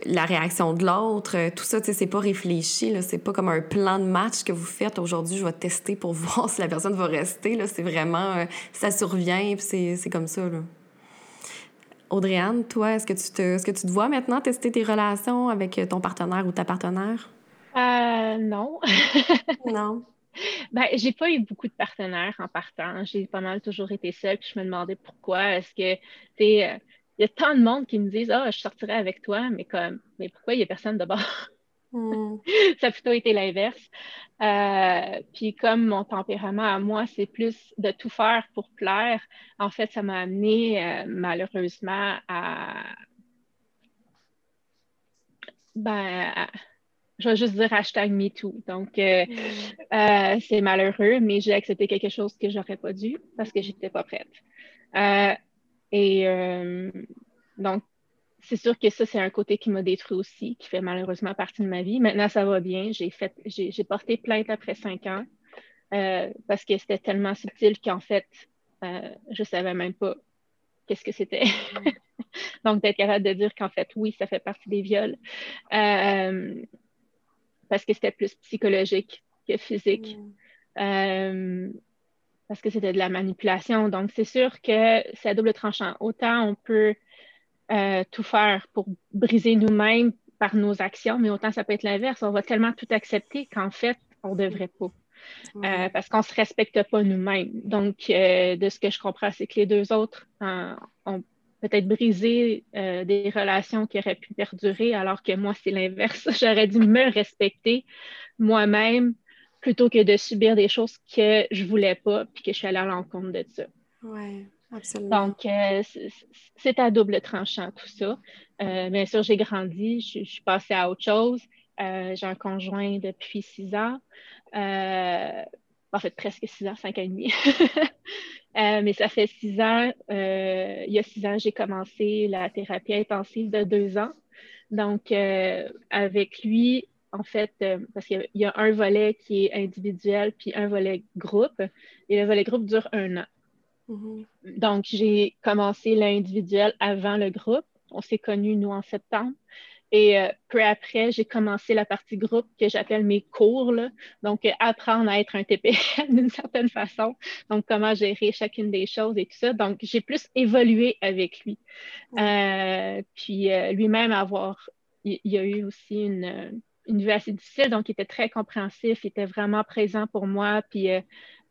la réaction de l'autre, euh, tout ça, c'est pas réfléchi. C'est pas comme un plan de match que vous faites. Aujourd'hui, je vais tester pour [LAUGHS] voir si la personne va rester. C'est vraiment, euh, ça survient, puis c'est comme ça. Là. Audrey-Anne, toi, est-ce que, tu te, est-ce que tu te vois maintenant tester tes relations avec ton partenaire ou ta partenaire? Euh, non. [LAUGHS] non. Ben, j'ai pas eu beaucoup de partenaires en partant. J'ai pas mal toujours été seule, puis je me demandais pourquoi. Est-ce que, tu euh, il y a tant de monde qui me disent Ah, je sortirai avec toi, mais comme, mais pourquoi il n'y a personne de Hmm. [LAUGHS] ça a plutôt été l'inverse. Euh, puis comme mon tempérament à moi, c'est plus de tout faire pour plaire, en fait, ça m'a amené euh, malheureusement à. Ben, je vais juste dire hashtag MeToo. Donc, euh, hmm. c'est malheureux, mais j'ai accepté quelque chose que j'aurais pas dû parce que j'étais pas prête. Et donc, c'est sûr que ça, c'est un côté qui m'a détruit aussi, qui fait malheureusement partie de ma vie. Maintenant, ça va bien. J'ai fait, j'ai porté plainte après cinq ans euh, parce que c'était tellement subtil qu'en fait, euh, je savais même pas qu'est-ce que c'était. [LAUGHS] Donc, d'être capable de dire qu'en fait, oui, ça fait partie des viols. Euh, parce que c'était plus psychologique que physique. Mm parce que c'était de la manipulation. Donc, c'est sûr que c'est à double tranchant. Autant on peut euh, tout faire pour briser nous-mêmes par nos actions, mais autant ça peut être l'inverse. On va tellement tout accepter qu'en fait, on ne devrait pas. Euh, parce qu'on ne se respecte pas nous-mêmes. Donc, euh, de ce que je comprends, c'est que les deux autres ont peut-être brisé des relations qui auraient pu perdurer, alors que moi, c'est l'inverse. [LAUGHS] J'aurais dû me respecter moi-même plutôt que de subir des choses que je voulais pas puis que je suis allée à l'encontre de ça. Oui, Donc, euh, c'est à double tranchant tout ça. Euh, bien sûr, j'ai grandi, je, suis passée à autre chose. Euh, j'ai un conjoint depuis six ans. en fait, presque six ans, cinq ans et demi. [LAUGHS] mais ça fait six ans. il y a six ans, j'ai commencé la thérapie intensive de deux ans. Donc, avec lui, en fait, parce qu'il y, a un volet qui est individuel puis un volet groupe. Et le volet groupe dure un an. Mm-hmm. Donc, j'ai commencé l'individuel avant le groupe. On s'est connus, nous, en septembre. Et euh, peu après, j'ai commencé la partie groupe que j'appelle mes cours. Donc, euh, apprendre à être un TPL [LAUGHS] d'une certaine façon. Donc, comment gérer chacune des choses et tout ça. Donc, j'ai plus évolué avec lui. puis, lui-même, avoir, il y, a eu aussi une une vie assez difficile, donc il était très compréhensif, il était vraiment présent pour moi, puis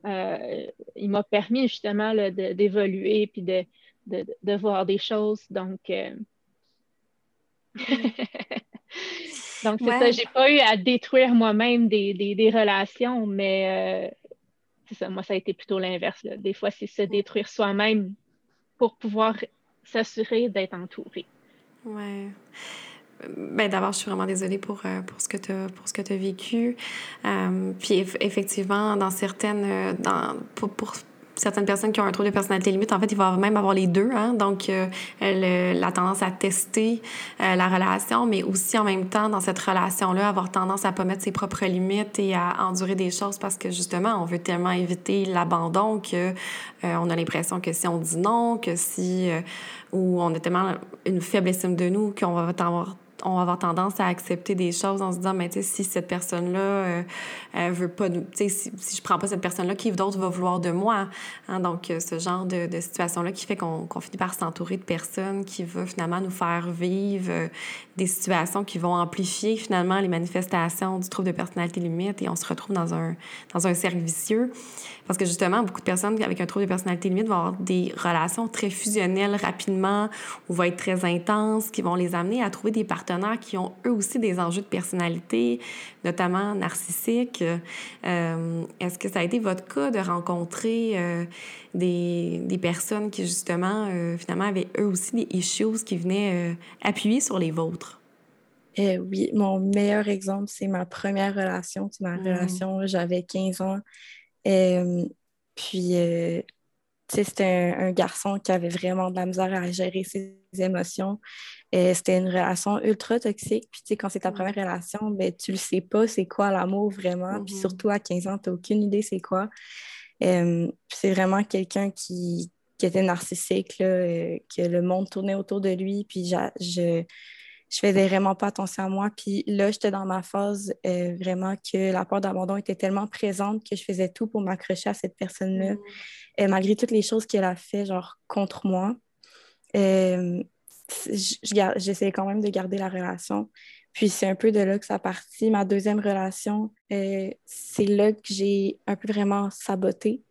il m'a permis justement d'évoluer, puis de, de, voir des choses. Donc, [LAUGHS] Donc, c'est ça, j'ai pas eu à détruire moi-même des, des, relations, mais euh, c'est ça, moi, ça a été plutôt l'inverse. Des fois, c'est se détruire soi-même pour pouvoir s'assurer d'être entouré. Ouais. Ben, d'abord, je suis vraiment désolée pour, euh, pour ce que tu as, vécu. Euh, puis, effectivement, dans certaines. Dans, pour, pour certaines personnes qui ont un trouble de personnalité limite, en fait, il va même avoir les deux. Hein? Donc, euh, la tendance à tester euh, la relation, mais aussi en même temps, dans cette relation-là, avoir tendance à pas mettre ses propres limites et à endurer des choses parce que justement, on veut tellement éviter l'abandon que euh, on a l'impression que si on dit non, que si ou on a tellement une faible estime de nous qu'on va avoir on va avoir tendance à accepter des choses en se disant, mais tu sais, si cette personne-là euh, elle veut pas, tu sais, si, si, je prends pas cette personne-là, qui d'autre va vouloir de moi? Hein? Donc, euh, ce genre de, de situation-là qui fait qu'on finit par s'entourer de personnes qui veulent finalement nous faire vivre euh, des situations qui vont amplifier finalement les manifestations du trouble de personnalité limite et on se retrouve dans un, dans un cercle vicieux. Parce que justement, beaucoup de personnes avec un trouble de personnalité limite vont avoir des relations très fusionnelles rapidement ou vont être très intenses, qui vont les amener à trouver des partenaires qui ont eux aussi des enjeux de personnalité, notamment narcissiques. Euh, Est-ce que ça a été votre cas de rencontrer euh, des, des, personnes qui justement, euh, finalement, avaient eux aussi des issues qui venaient appuyer sur les vôtres? Oui, mon meilleur exemple, c'est ma première relation. C'est ma mmh. relation, j'avais 15 ans. Puis, c'était un, garçon qui avait vraiment de la misère à gérer ses émotions. Et c'était une relation ultra toxique. Puis, tu sais, quand c'est ta première relation, ben, tu le sais pas, c'est quoi l'amour vraiment. Puis, mm-hmm. surtout à 15 ans, tu n'as aucune idée c'est quoi. Euh, c'est vraiment quelqu'un qui, qui, était narcissique, là, que le monde tournait autour de lui. Puis, je, je faisais vraiment pas attention à moi. Puis là, j'étais dans ma phase euh, vraiment que la peur d'abandon était tellement présente que je faisais tout pour m'accrocher à cette personne-là, mm. malgré toutes les choses qu'elle a fait, genre, contre moi. Euh, J'essayais quand même de garder la relation. Puis c'est un peu de là que ça partit. Ma deuxième relation, euh, c'est là que j'ai un peu vraiment saboté.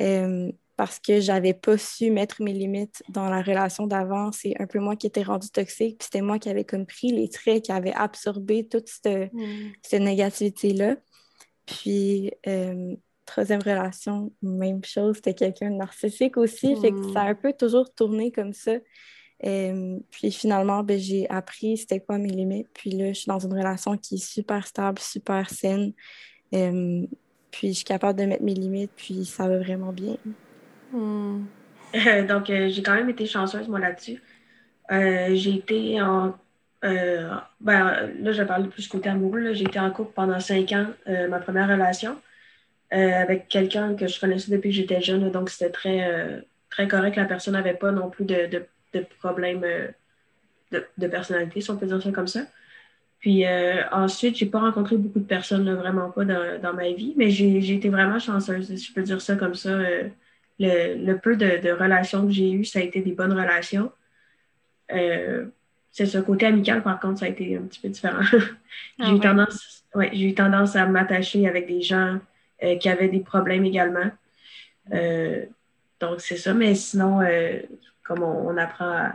Euh, parce que j'avais pas su mettre mes limites dans la relation d'avant. C'est un peu moi qui étais rendue toxique, puis c'était moi qui avais compris les traits, qui avait absorbé toute cette, mm. négativité-là. Puis, euh, troisième relation, même chose, c'était quelqu'un de narcissique aussi, fait que ça a un peu toujours tourné comme ça. Euh, puis finalement, ben, j'ai appris c'était quoi mes limites. Puis là, je suis dans une relation qui est super stable, super saine. Euh, puis je suis capable de mettre mes limites, puis ça va vraiment bien. Hmm. [LAUGHS] donc, euh, j'ai quand même été chanceuse, moi, là-dessus. J'ai été en. Ben, là, je parle plus côté amoureux. J'ai été en couple pendant cinq ans, ma première relation, avec quelqu'un que je connaissais depuis que j'étais jeune. Donc, c'était très, très correct. La personne n'avait pas non plus de, de problème de, de, personnalité, si on peut dire ça comme ça. Puis ensuite, j'ai pas rencontré beaucoup de personnes, vraiment pas dans, dans ma vie, mais j'ai été vraiment chanceuse, si je peux dire ça comme ça le, peu de, relations que j'ai eues, ça a été des bonnes relations. Euh, c'est ce côté amical, par contre, ça a été un petit peu différent. [LAUGHS] Ah j'ai eu, tendance, eu tendance à m'attacher avec des gens euh, qui avaient des problèmes également. Euh, donc, c'est ça. Mais sinon, comme on, apprend à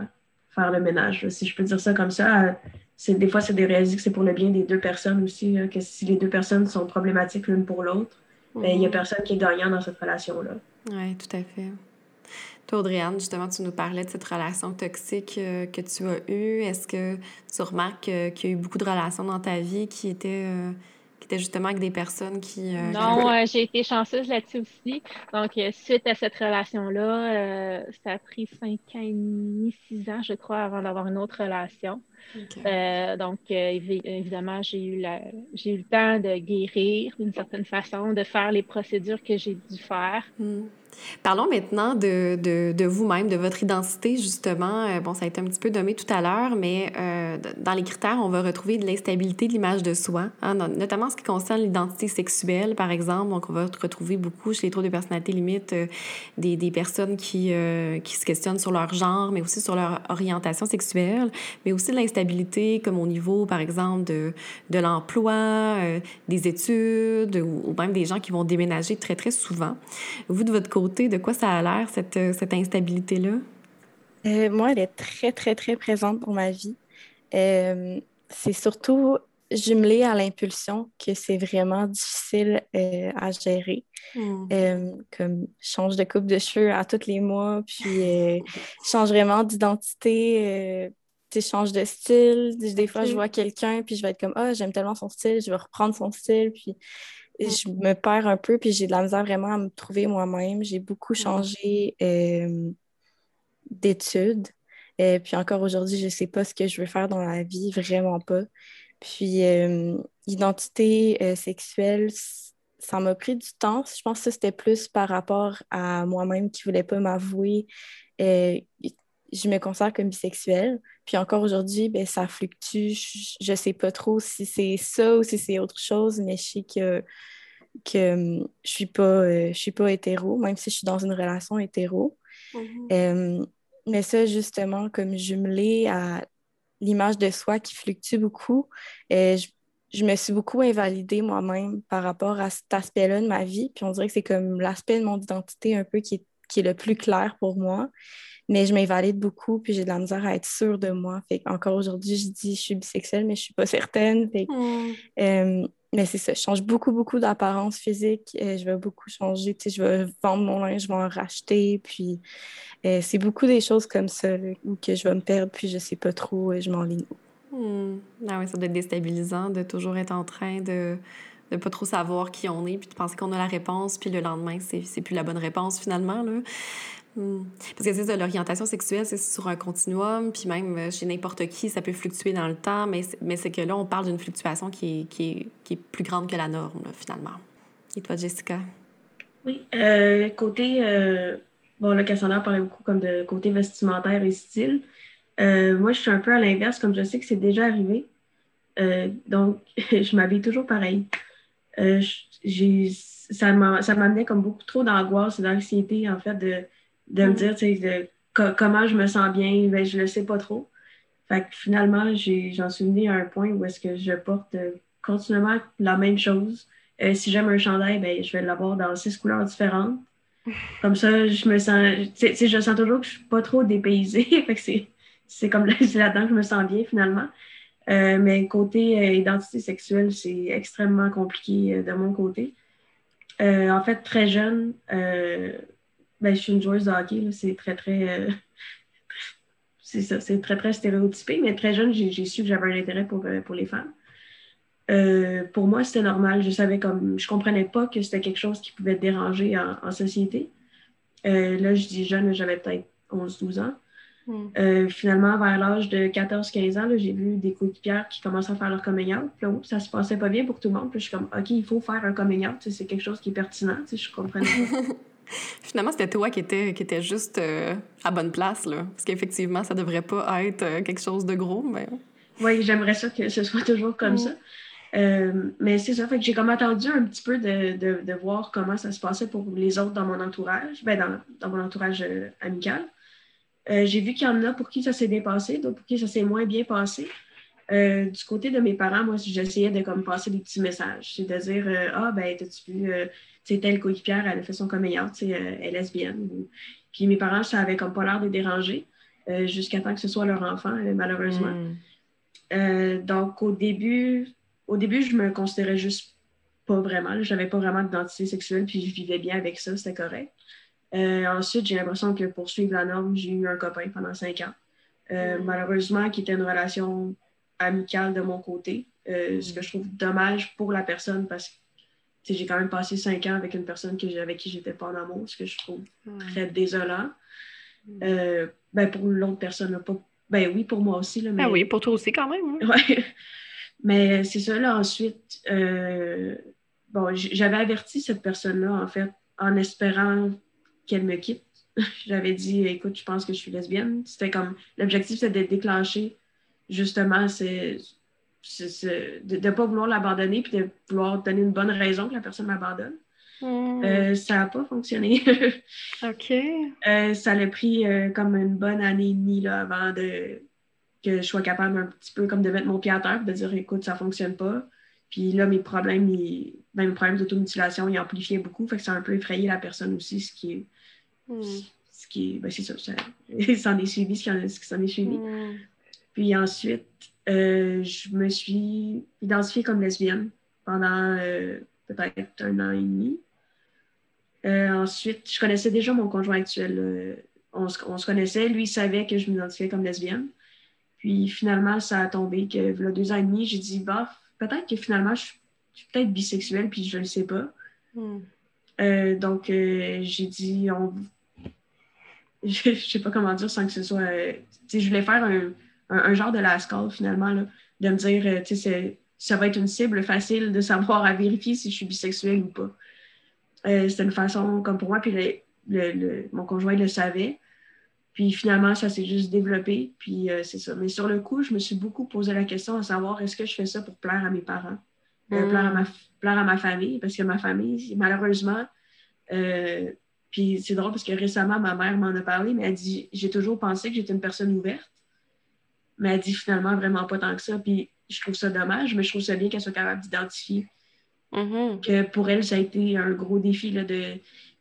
faire le ménage, si je peux dire ça comme ça, c'est, des fois, c'est de réaliser que c'est pour le bien des deux personnes aussi, que si les deux personnes sont problématiques l'une pour l'autre, ben, il n'y a mhm. personne qui est gagnant dans cette relation-là. Oui, tout à fait. Toi, Audriane, justement, tu nous parlais de cette relation toxique euh, que tu as eue. Est-ce que tu remarques euh, qu'il y a eu beaucoup de relations dans ta vie qui étaient, euh, étaient justement avec des personnes qui... non, j'ai été chanceuse là-dessus aussi. Donc, suite à cette relation-là, ça a pris cinq ans et demi, six ans, je crois, avant d'avoir une autre relation. Euh, donc, euh, évidemment, j'ai eu, eu le temps de guérir d'une certaine façon, de faire les procédures que j'ai dû faire. Hmm. Parlons maintenant de, de, de vous-même, de votre identité, justement. Euh, bon, ça a été un petit peu nommé tout à l'heure, mais euh, dans les critères, on va retrouver de l'instabilité de l'image de soi, hein, notamment en ce qui concerne l'identité sexuelle, par exemple. Donc, on va retrouver beaucoup chez les troubles de personnalité limite euh, des, des, personnes qui, qui se questionnent sur leur genre, mais aussi sur leur orientation sexuelle, mais aussi de l'instabilité, comme au niveau, par exemple, de, de l'emploi, des études, ou, ou même des gens qui vont déménager très, très souvent. Vous, de votre côté, de quoi ça a l'air, cette, euh, cette instabilité-là? Euh, moi, elle est très, très, très présente pour ma vie. Euh, c'est surtout jumelé à l'impulsion que c'est vraiment difficile à gérer. Hmm. comme change de coupe de cheveux à tous les mois, puis [LAUGHS] change vraiment d'identité, tu change de style. Des fois, je vois quelqu'un, puis je vais être comme, ah, j'aime tellement son style, je vais reprendre son style, puis je me perds un peu, puis j'ai de la misère vraiment à me trouver moi-même. J'ai beaucoup changé euh, d'études. et euh, puis encore aujourd'hui, je ne sais pas ce que je veux faire dans la vie, vraiment pas. Puis euh, identité sexuelle, ça m'a pris du temps. Je pense que c'était plus par rapport à moi-même qui ne voulais pas m'avouer je me considère comme bisexuelle. Puis encore aujourd'hui, ben, ça fluctue. Je ne sais pas trop si c'est ça ou si c'est autre chose, mais je sais que, que hum, je ne suis, pas, euh, je suis pas hétéro, même si je suis dans une relation hétéro. Mm-hmm. Hum, mais ça, justement, comme jumelé à l'image de soi qui fluctue beaucoup, euh, je, je, me suis beaucoup invalidée moi-même par rapport à cet aspect-là de ma vie. Puis on dirait que c'est comme l'aspect de mon identité un peu qui est, qui est le plus clair pour moi mais je m'invalide beaucoup, puis j'ai de la misère à être sûre de moi. Fait encore aujourd'hui, je dis je suis bisexuelle, mais je suis pas [LAUGHS] certaine. Hmm. Euh, mais c'est ça, je change beaucoup, beaucoup d'apparence physique. Euh, je vais beaucoup changer, tu sais, je vais vendre mon linge, je vais en racheter, puis euh, c'est beaucoup des choses comme ça, où que je vais me perdre, puis je sais pas trop, je m'enligne où. Hmm. Ah oui, ça doit être déstabilisant de toujours être en train de de pas trop savoir qui on est, puis de penser qu'on a la réponse, puis le lendemain, c'est plus la bonne réponse finalement. Là. Hmm. Parce que c'est l'orientation sexuelle, c'est sur un continuum, puis même euh, chez n'importe qui, ça peut fluctuer dans le temps, mais, c'est que là, on parle d'une fluctuation qui est, qui, est, qui est, plus grande que la norme, finalement. Et toi, Jessica? Oui, euh, côté, euh, bon, là, Cassandra parlait beaucoup comme de côté vestimentaire et style. moi, je suis un peu à l'inverse, comme je sais que c'est déjà arrivé. donc, [LAUGHS] je m'habille toujours pareil. J'ai ça m'amenait comme beaucoup trop d'angoisse et d'anxiété, en fait, de de me dire de, comment je me sens bien, ben, je le sais pas trop. Fait que finalement, j'en suis venue à un point où est-ce que je porte euh, continuellement la même chose. Euh, si j'aime un chandail, ben, je vais l'avoir dans six couleurs différentes. [LAUGHS] Comme ça, je me sens, je sens toujours que je suis pas trop dépaysée. [LAUGHS] fait que c'est comme là-dedans que je me sens bien finalement. Euh, mais côté identité sexuelle, c'est extrêmement compliqué de mon côté. en fait, très jeune, ben, je suis une joueuse de hockey, c'est très, très. Euh, [LAUGHS] c'est c'est très, très stéréotypé, mais très jeune, j'ai su que j'avais un intérêt pour, euh, pour les femmes. Euh, pour moi, c'était normal. Je savais comme. Je comprenais pas que c'était quelque chose qui pouvait déranger en, société. là, je dis jeune, j'avais peut-être 11-12 ans. Hmm. finalement, vers l'âge de 14-15 ans, j'ai vu des coéquipières qui commençaient à faire leur coming out. Puis, ça se passait pas bien pour tout le monde. Puis, je suis comme, OK, il faut faire un coming out. C'est quelque chose qui est pertinent. Je comprenais pas. [LAUGHS] Finalement, c'était toi qui étais, qui était juste euh, à bonne place, là. Parce qu'effectivement, ça devrait pas être euh, quelque chose de gros, mais... Oui, j'aimerais ça que ce soit toujours comme mm. ça. Euh, mais c'est ça, fait que j'ai comme attendu un petit peu de, de, de, voir comment ça se passait pour les autres dans mon entourage, ben dans, dans mon entourage amical. J'ai vu qu'il y en a pour qui ça s'est bien passé, d'autres pour qui ça s'est moins bien passé. du côté de mes parents, moi, j'essayais de comme passer des petits messages. C'est de dire Ah, ben, t'as-tu vu c'est telle coéquipière, elle a fait son coming out, elle est lesbienne. Puis mes parents, ça avait comme pas l'air de déranger euh, jusqu'à temps que ce soit leur enfant, euh, malheureusement. Hmm. Euh, donc au début, au début, je me considérais juste pas vraiment. Je n'avais pas vraiment d'identité sexuelle, puis je vivais bien avec ça, c'était correct. Ensuite, j'ai l'impression que pour suivre la norme, j'ai eu un copain pendant cinq ans. Hmm. Malheureusement, qui était une relation amicale de mon côté, ce que je trouve dommage pour la personne parce que j'ai quand même passé cinq ans avec une personne que, avec qui j'étais pas en amour, ce que je trouve très désolant. Mm. Euh, ben pour l'autre personne, pas. Ben oui, pour moi aussi. Là, mais... Ah oui, pour toi aussi quand même. Hein. Ouais. [LAUGHS] Mais c'est ça, là, ensuite, euh, bon, j'avais averti cette personne-là, en fait, en espérant qu'elle me quitte. [LAUGHS] J'avais dit, écoute, je pense que je suis lesbienne. C'était comme, l'objectif, c'était de déclencher justement c'est de ne pas vouloir l'abandonner puis de vouloir donner une bonne raison que la personne m'abandonne. Hmm. Euh, ça n'a pas fonctionné. [LAUGHS] OK. Euh, ça a pris euh, comme une bonne année et demie là, avant de, que je sois capable un petit peu comme de mettre mon pied à terre et de dire écoute, ça ne fonctionne pas. Puis là, mes problèmes, ils, ben, mes problèmes d'automutilation, ils amplifiaient beaucoup. Fait que ça a un peu effrayé la personne aussi, ce qui est. Hmm. Ce qui. Ben, c'est ça, ça, [LAUGHS] s'en est suivi ce qui s'en est suivi. Hmm. Puis ensuite, euh, je me suis identifiée comme lesbienne pendant euh, peut-être un an et demi. Euh, ensuite, je connaissais déjà mon conjoint actuel. On se, on, se, connaissait. Lui, il savait que je m'identifiais comme lesbienne. Puis finalement, ça a tombé que, a deux ans et demi, j'ai dit, bah, peut-être que finalement, je, suis peut-être bisexuelle, puis je ne le sais pas. Hmm. donc, j'ai dit, on... [LAUGHS] je ne sais pas comment dire sans que ce soit. je voulais faire un un, genre de last call finalement, là, de me dire, euh, tu sais, ça va être une cible facile de savoir à vérifier si je suis bisexuelle ou pas. Euh, c'était une façon comme pour moi, puis le, mon conjoint le savait. Puis finalement, ça s'est juste développé, puis euh, c'est ça. Mais sur le coup, je me suis beaucoup posé la question à savoir est-ce que je fais ça pour plaire à mes parents, plaire, à ma, plaire à ma famille, parce que ma famille, malheureusement, puis c'est drôle parce que récemment, ma mère m'en a parlé, mais elle dit J'ai toujours pensé que j'étais une personne ouverte mais elle dit finalement vraiment pas tant que ça. Puis je trouve ça dommage, mais je trouve ça bien qu'elle soit capable d'identifier. Mm-hmm. Que pour elle, ça a été un gros défi là, de.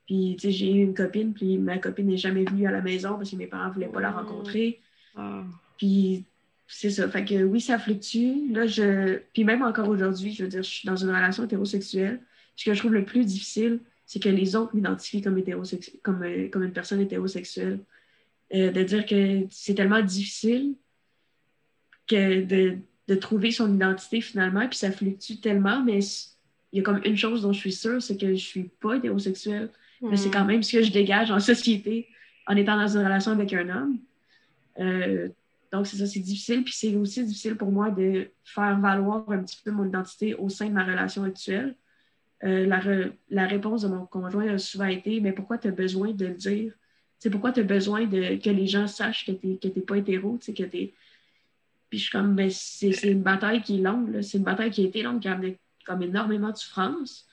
Puis, tu sais, j'ai eu une copine, puis ma copine n'est jamais venue à la maison parce que mes parents ne voulaient pas la rencontrer. Ah. Puis, c'est ça. Fait que oui, ça fluctue. Là, je... Puis même encore aujourd'hui, je veux dire, je suis dans une relation hétérosexuelle. Ce que je trouve le plus difficile, c'est que les autres m'identifient comme, comme, euh, comme une personne hétérosexuelle. Euh, de dire que c'est tellement difficile que de, de, trouver son identité finalement, puis ça fluctue tellement, mais il y a comme une chose dont je suis sûre, c'est que je suis pas hétérosexuelle, mais c'est quand hmm. même ce que je dégage en [LAUGHS] société en étant dans une relation avec un homme. Euh, donc, c'est ça, c'est difficile. Puis c'est aussi difficile pour moi de faire valoir un petit peu mon identité au sein de ma relation actuelle. Euh, la, la, réponse de mon conjoint a souvent été Mais pourquoi tu as besoin de le dire? C'est pourquoi tu as besoin de, que les gens sachent que tu n'es pas hétéro, que tu es, puis je suis comme, ben, c'est une bataille qui est longue, c'est une bataille qui a été longue, qui a amené comme énormément de souffrance.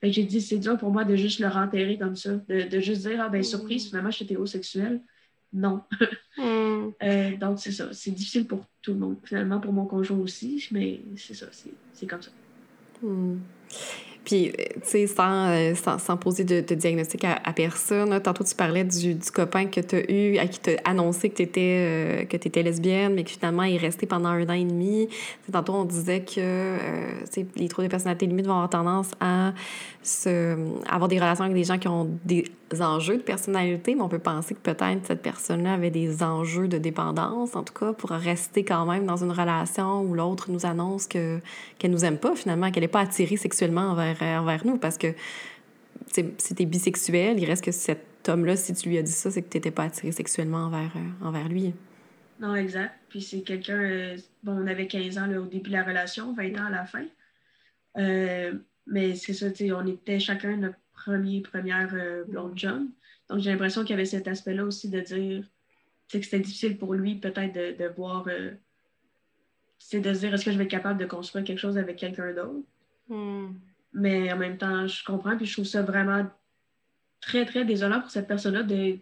Fait que j'ai dit, c'est dur pour moi de juste le renterrer comme ça, de, juste dire, ah ben surprise, mm. finalement, je suis hétérosexuelle. Non. [LAUGHS] Mm. Euh, donc, c'est ça. C'est difficile pour tout le monde. Finalement, pour mon conjoint aussi, mais c'est ça, c'est comme ça. Mm. Puis, euh, tu sais, sans, euh, sans, sans, poser de, diagnostic à, personne, tantôt tu parlais du, du copain que tu as eu, à qui tu annoncé que tu étais, euh, lesbienne, mais que finalement il est resté pendant un an et demi. tantôt on disait que euh, les troubles de personnalité limite vont avoir tendance à se, avoir des relations avec des gens qui ont des enjeux de personnalité, mais on peut penser que peut-être cette personne-là avait des enjeux de dépendance, en tout cas, pour rester quand même dans une relation où l'autre nous annonce que qu'elle nous aime pas finalement, qu'elle n'est pas attirée sexuellement envers, envers nous, parce que si tu es bisexuel, il reste que cet homme-là, si tu lui as dit ça, c'est que tu n'étais pas attiré sexuellement envers, euh, envers lui. Non, exact. Puis c'est quelqu'un, euh, bon, on avait 15 ans là, au début de la relation, 20 ans à la fin. Euh, mais c'est ça, on était chacun notre premier, première euh, blonde jeune. Donc, j'ai l'impression qu'il y avait cet aspect-là aussi de dire que c'était difficile pour lui peut-être de, de, voir. Euh, c'est de se dire est-ce que je vais être capable de construire quelque chose avec quelqu'un d'autre? Hmm. Mais en même temps, je comprends, puis je trouve ça vraiment très, très désolant pour cette personne-là de,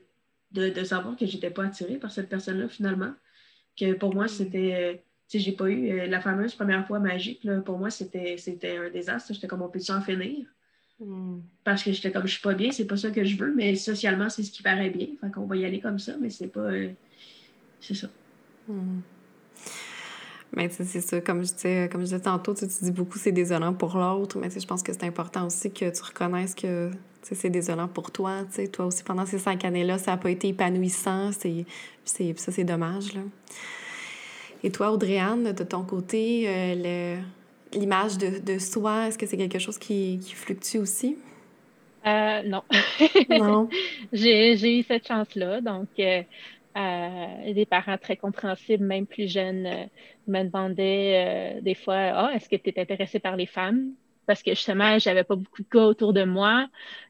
de, de, savoir que j'étais pas attirée par cette personne-là finalement. Que pour moi, hmm. c'était. Euh, tu sais, j'ai pas eu la fameuse première fois magique. Là, pour moi, c'était un désastre. J'étais comme on peut en finir? Hmm. Parce que j'étais comme je suis pas bien, c'est pas ça que je veux, mais socialement, c'est ce qui paraît bien. Fait qu'on va y aller comme ça, mais c'est pas. Euh, c'est ça. Hmm. Mais c'est ça, comme je, disais, comme je disais tantôt, tu, dis beaucoup c'est désolant pour l'autre, mais je pense que c'est important aussi que tu reconnaisses que c'est désolant pour toi. Toi aussi, pendant ces cinq années-là, ça n'a pas été épanouissant. C'est, ça, c'est dommage. Là. Et toi, Audrey-Anne, de ton côté, euh, le l'image de, de, soi, est-ce que c'est quelque chose qui, qui fluctue aussi? Euh, non. non. [LAUGHS] j'ai eu cette chance-là. Donc, euh, euh, des parents très compréhensibles, même plus jeunes, me demandaient des fois Ah, est-ce que tu es intéressée par les femmes? parce que justement, j'avais pas beaucoup de gars autour de moi.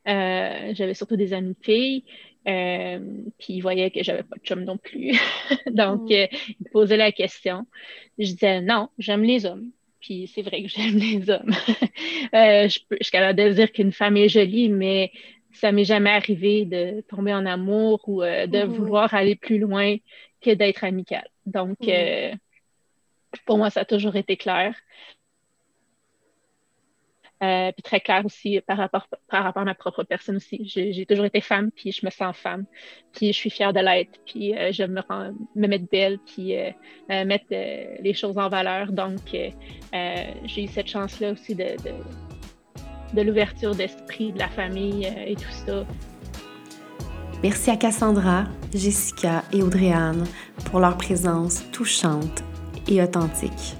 Euh, j'avais surtout des amis filles. Euh, puis ils voyaient que j'avais pas de chum non plus. [LAUGHS] Donc, mm. euh, ils posaient la question. Je disais non, j'aime les hommes. Puis c'est vrai que j'aime les hommes. [LAUGHS] je, je suis capable de dire qu'une femme est jolie, mais ça m'est jamais arrivé de tomber en amour ou de mm-hmm. vouloir aller plus loin que d'être amical. Donc, mm. pour moi, ça a toujours été clair. Euh, puis très clair aussi par rapport, par rapport à ma propre personne aussi. J'ai toujours été femme, puis je me sens femme, puis je suis fière de l'être, puis euh, je me, rends, me mettre belle, puis euh, mettre les choses en valeur. Donc, j'ai eu cette chance-là aussi de, de, de l'ouverture d'esprit de la famille et tout ça. Merci à Cassandra, Jessica et Audrey-Anne pour leur présence touchante et authentique.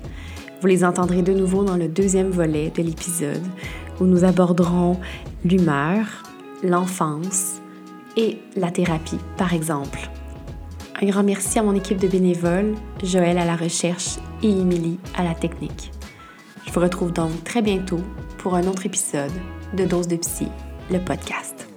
Vous les entendrez de nouveau dans le deuxième volet de l'épisode où nous aborderons l'humeur, l'enfance et la thérapie, par exemple. Un grand merci à mon équipe de bénévoles, Joël à la recherche et Émilie à la technique. Je vous retrouve donc très bientôt pour un autre épisode de Dose de Psy, le podcast.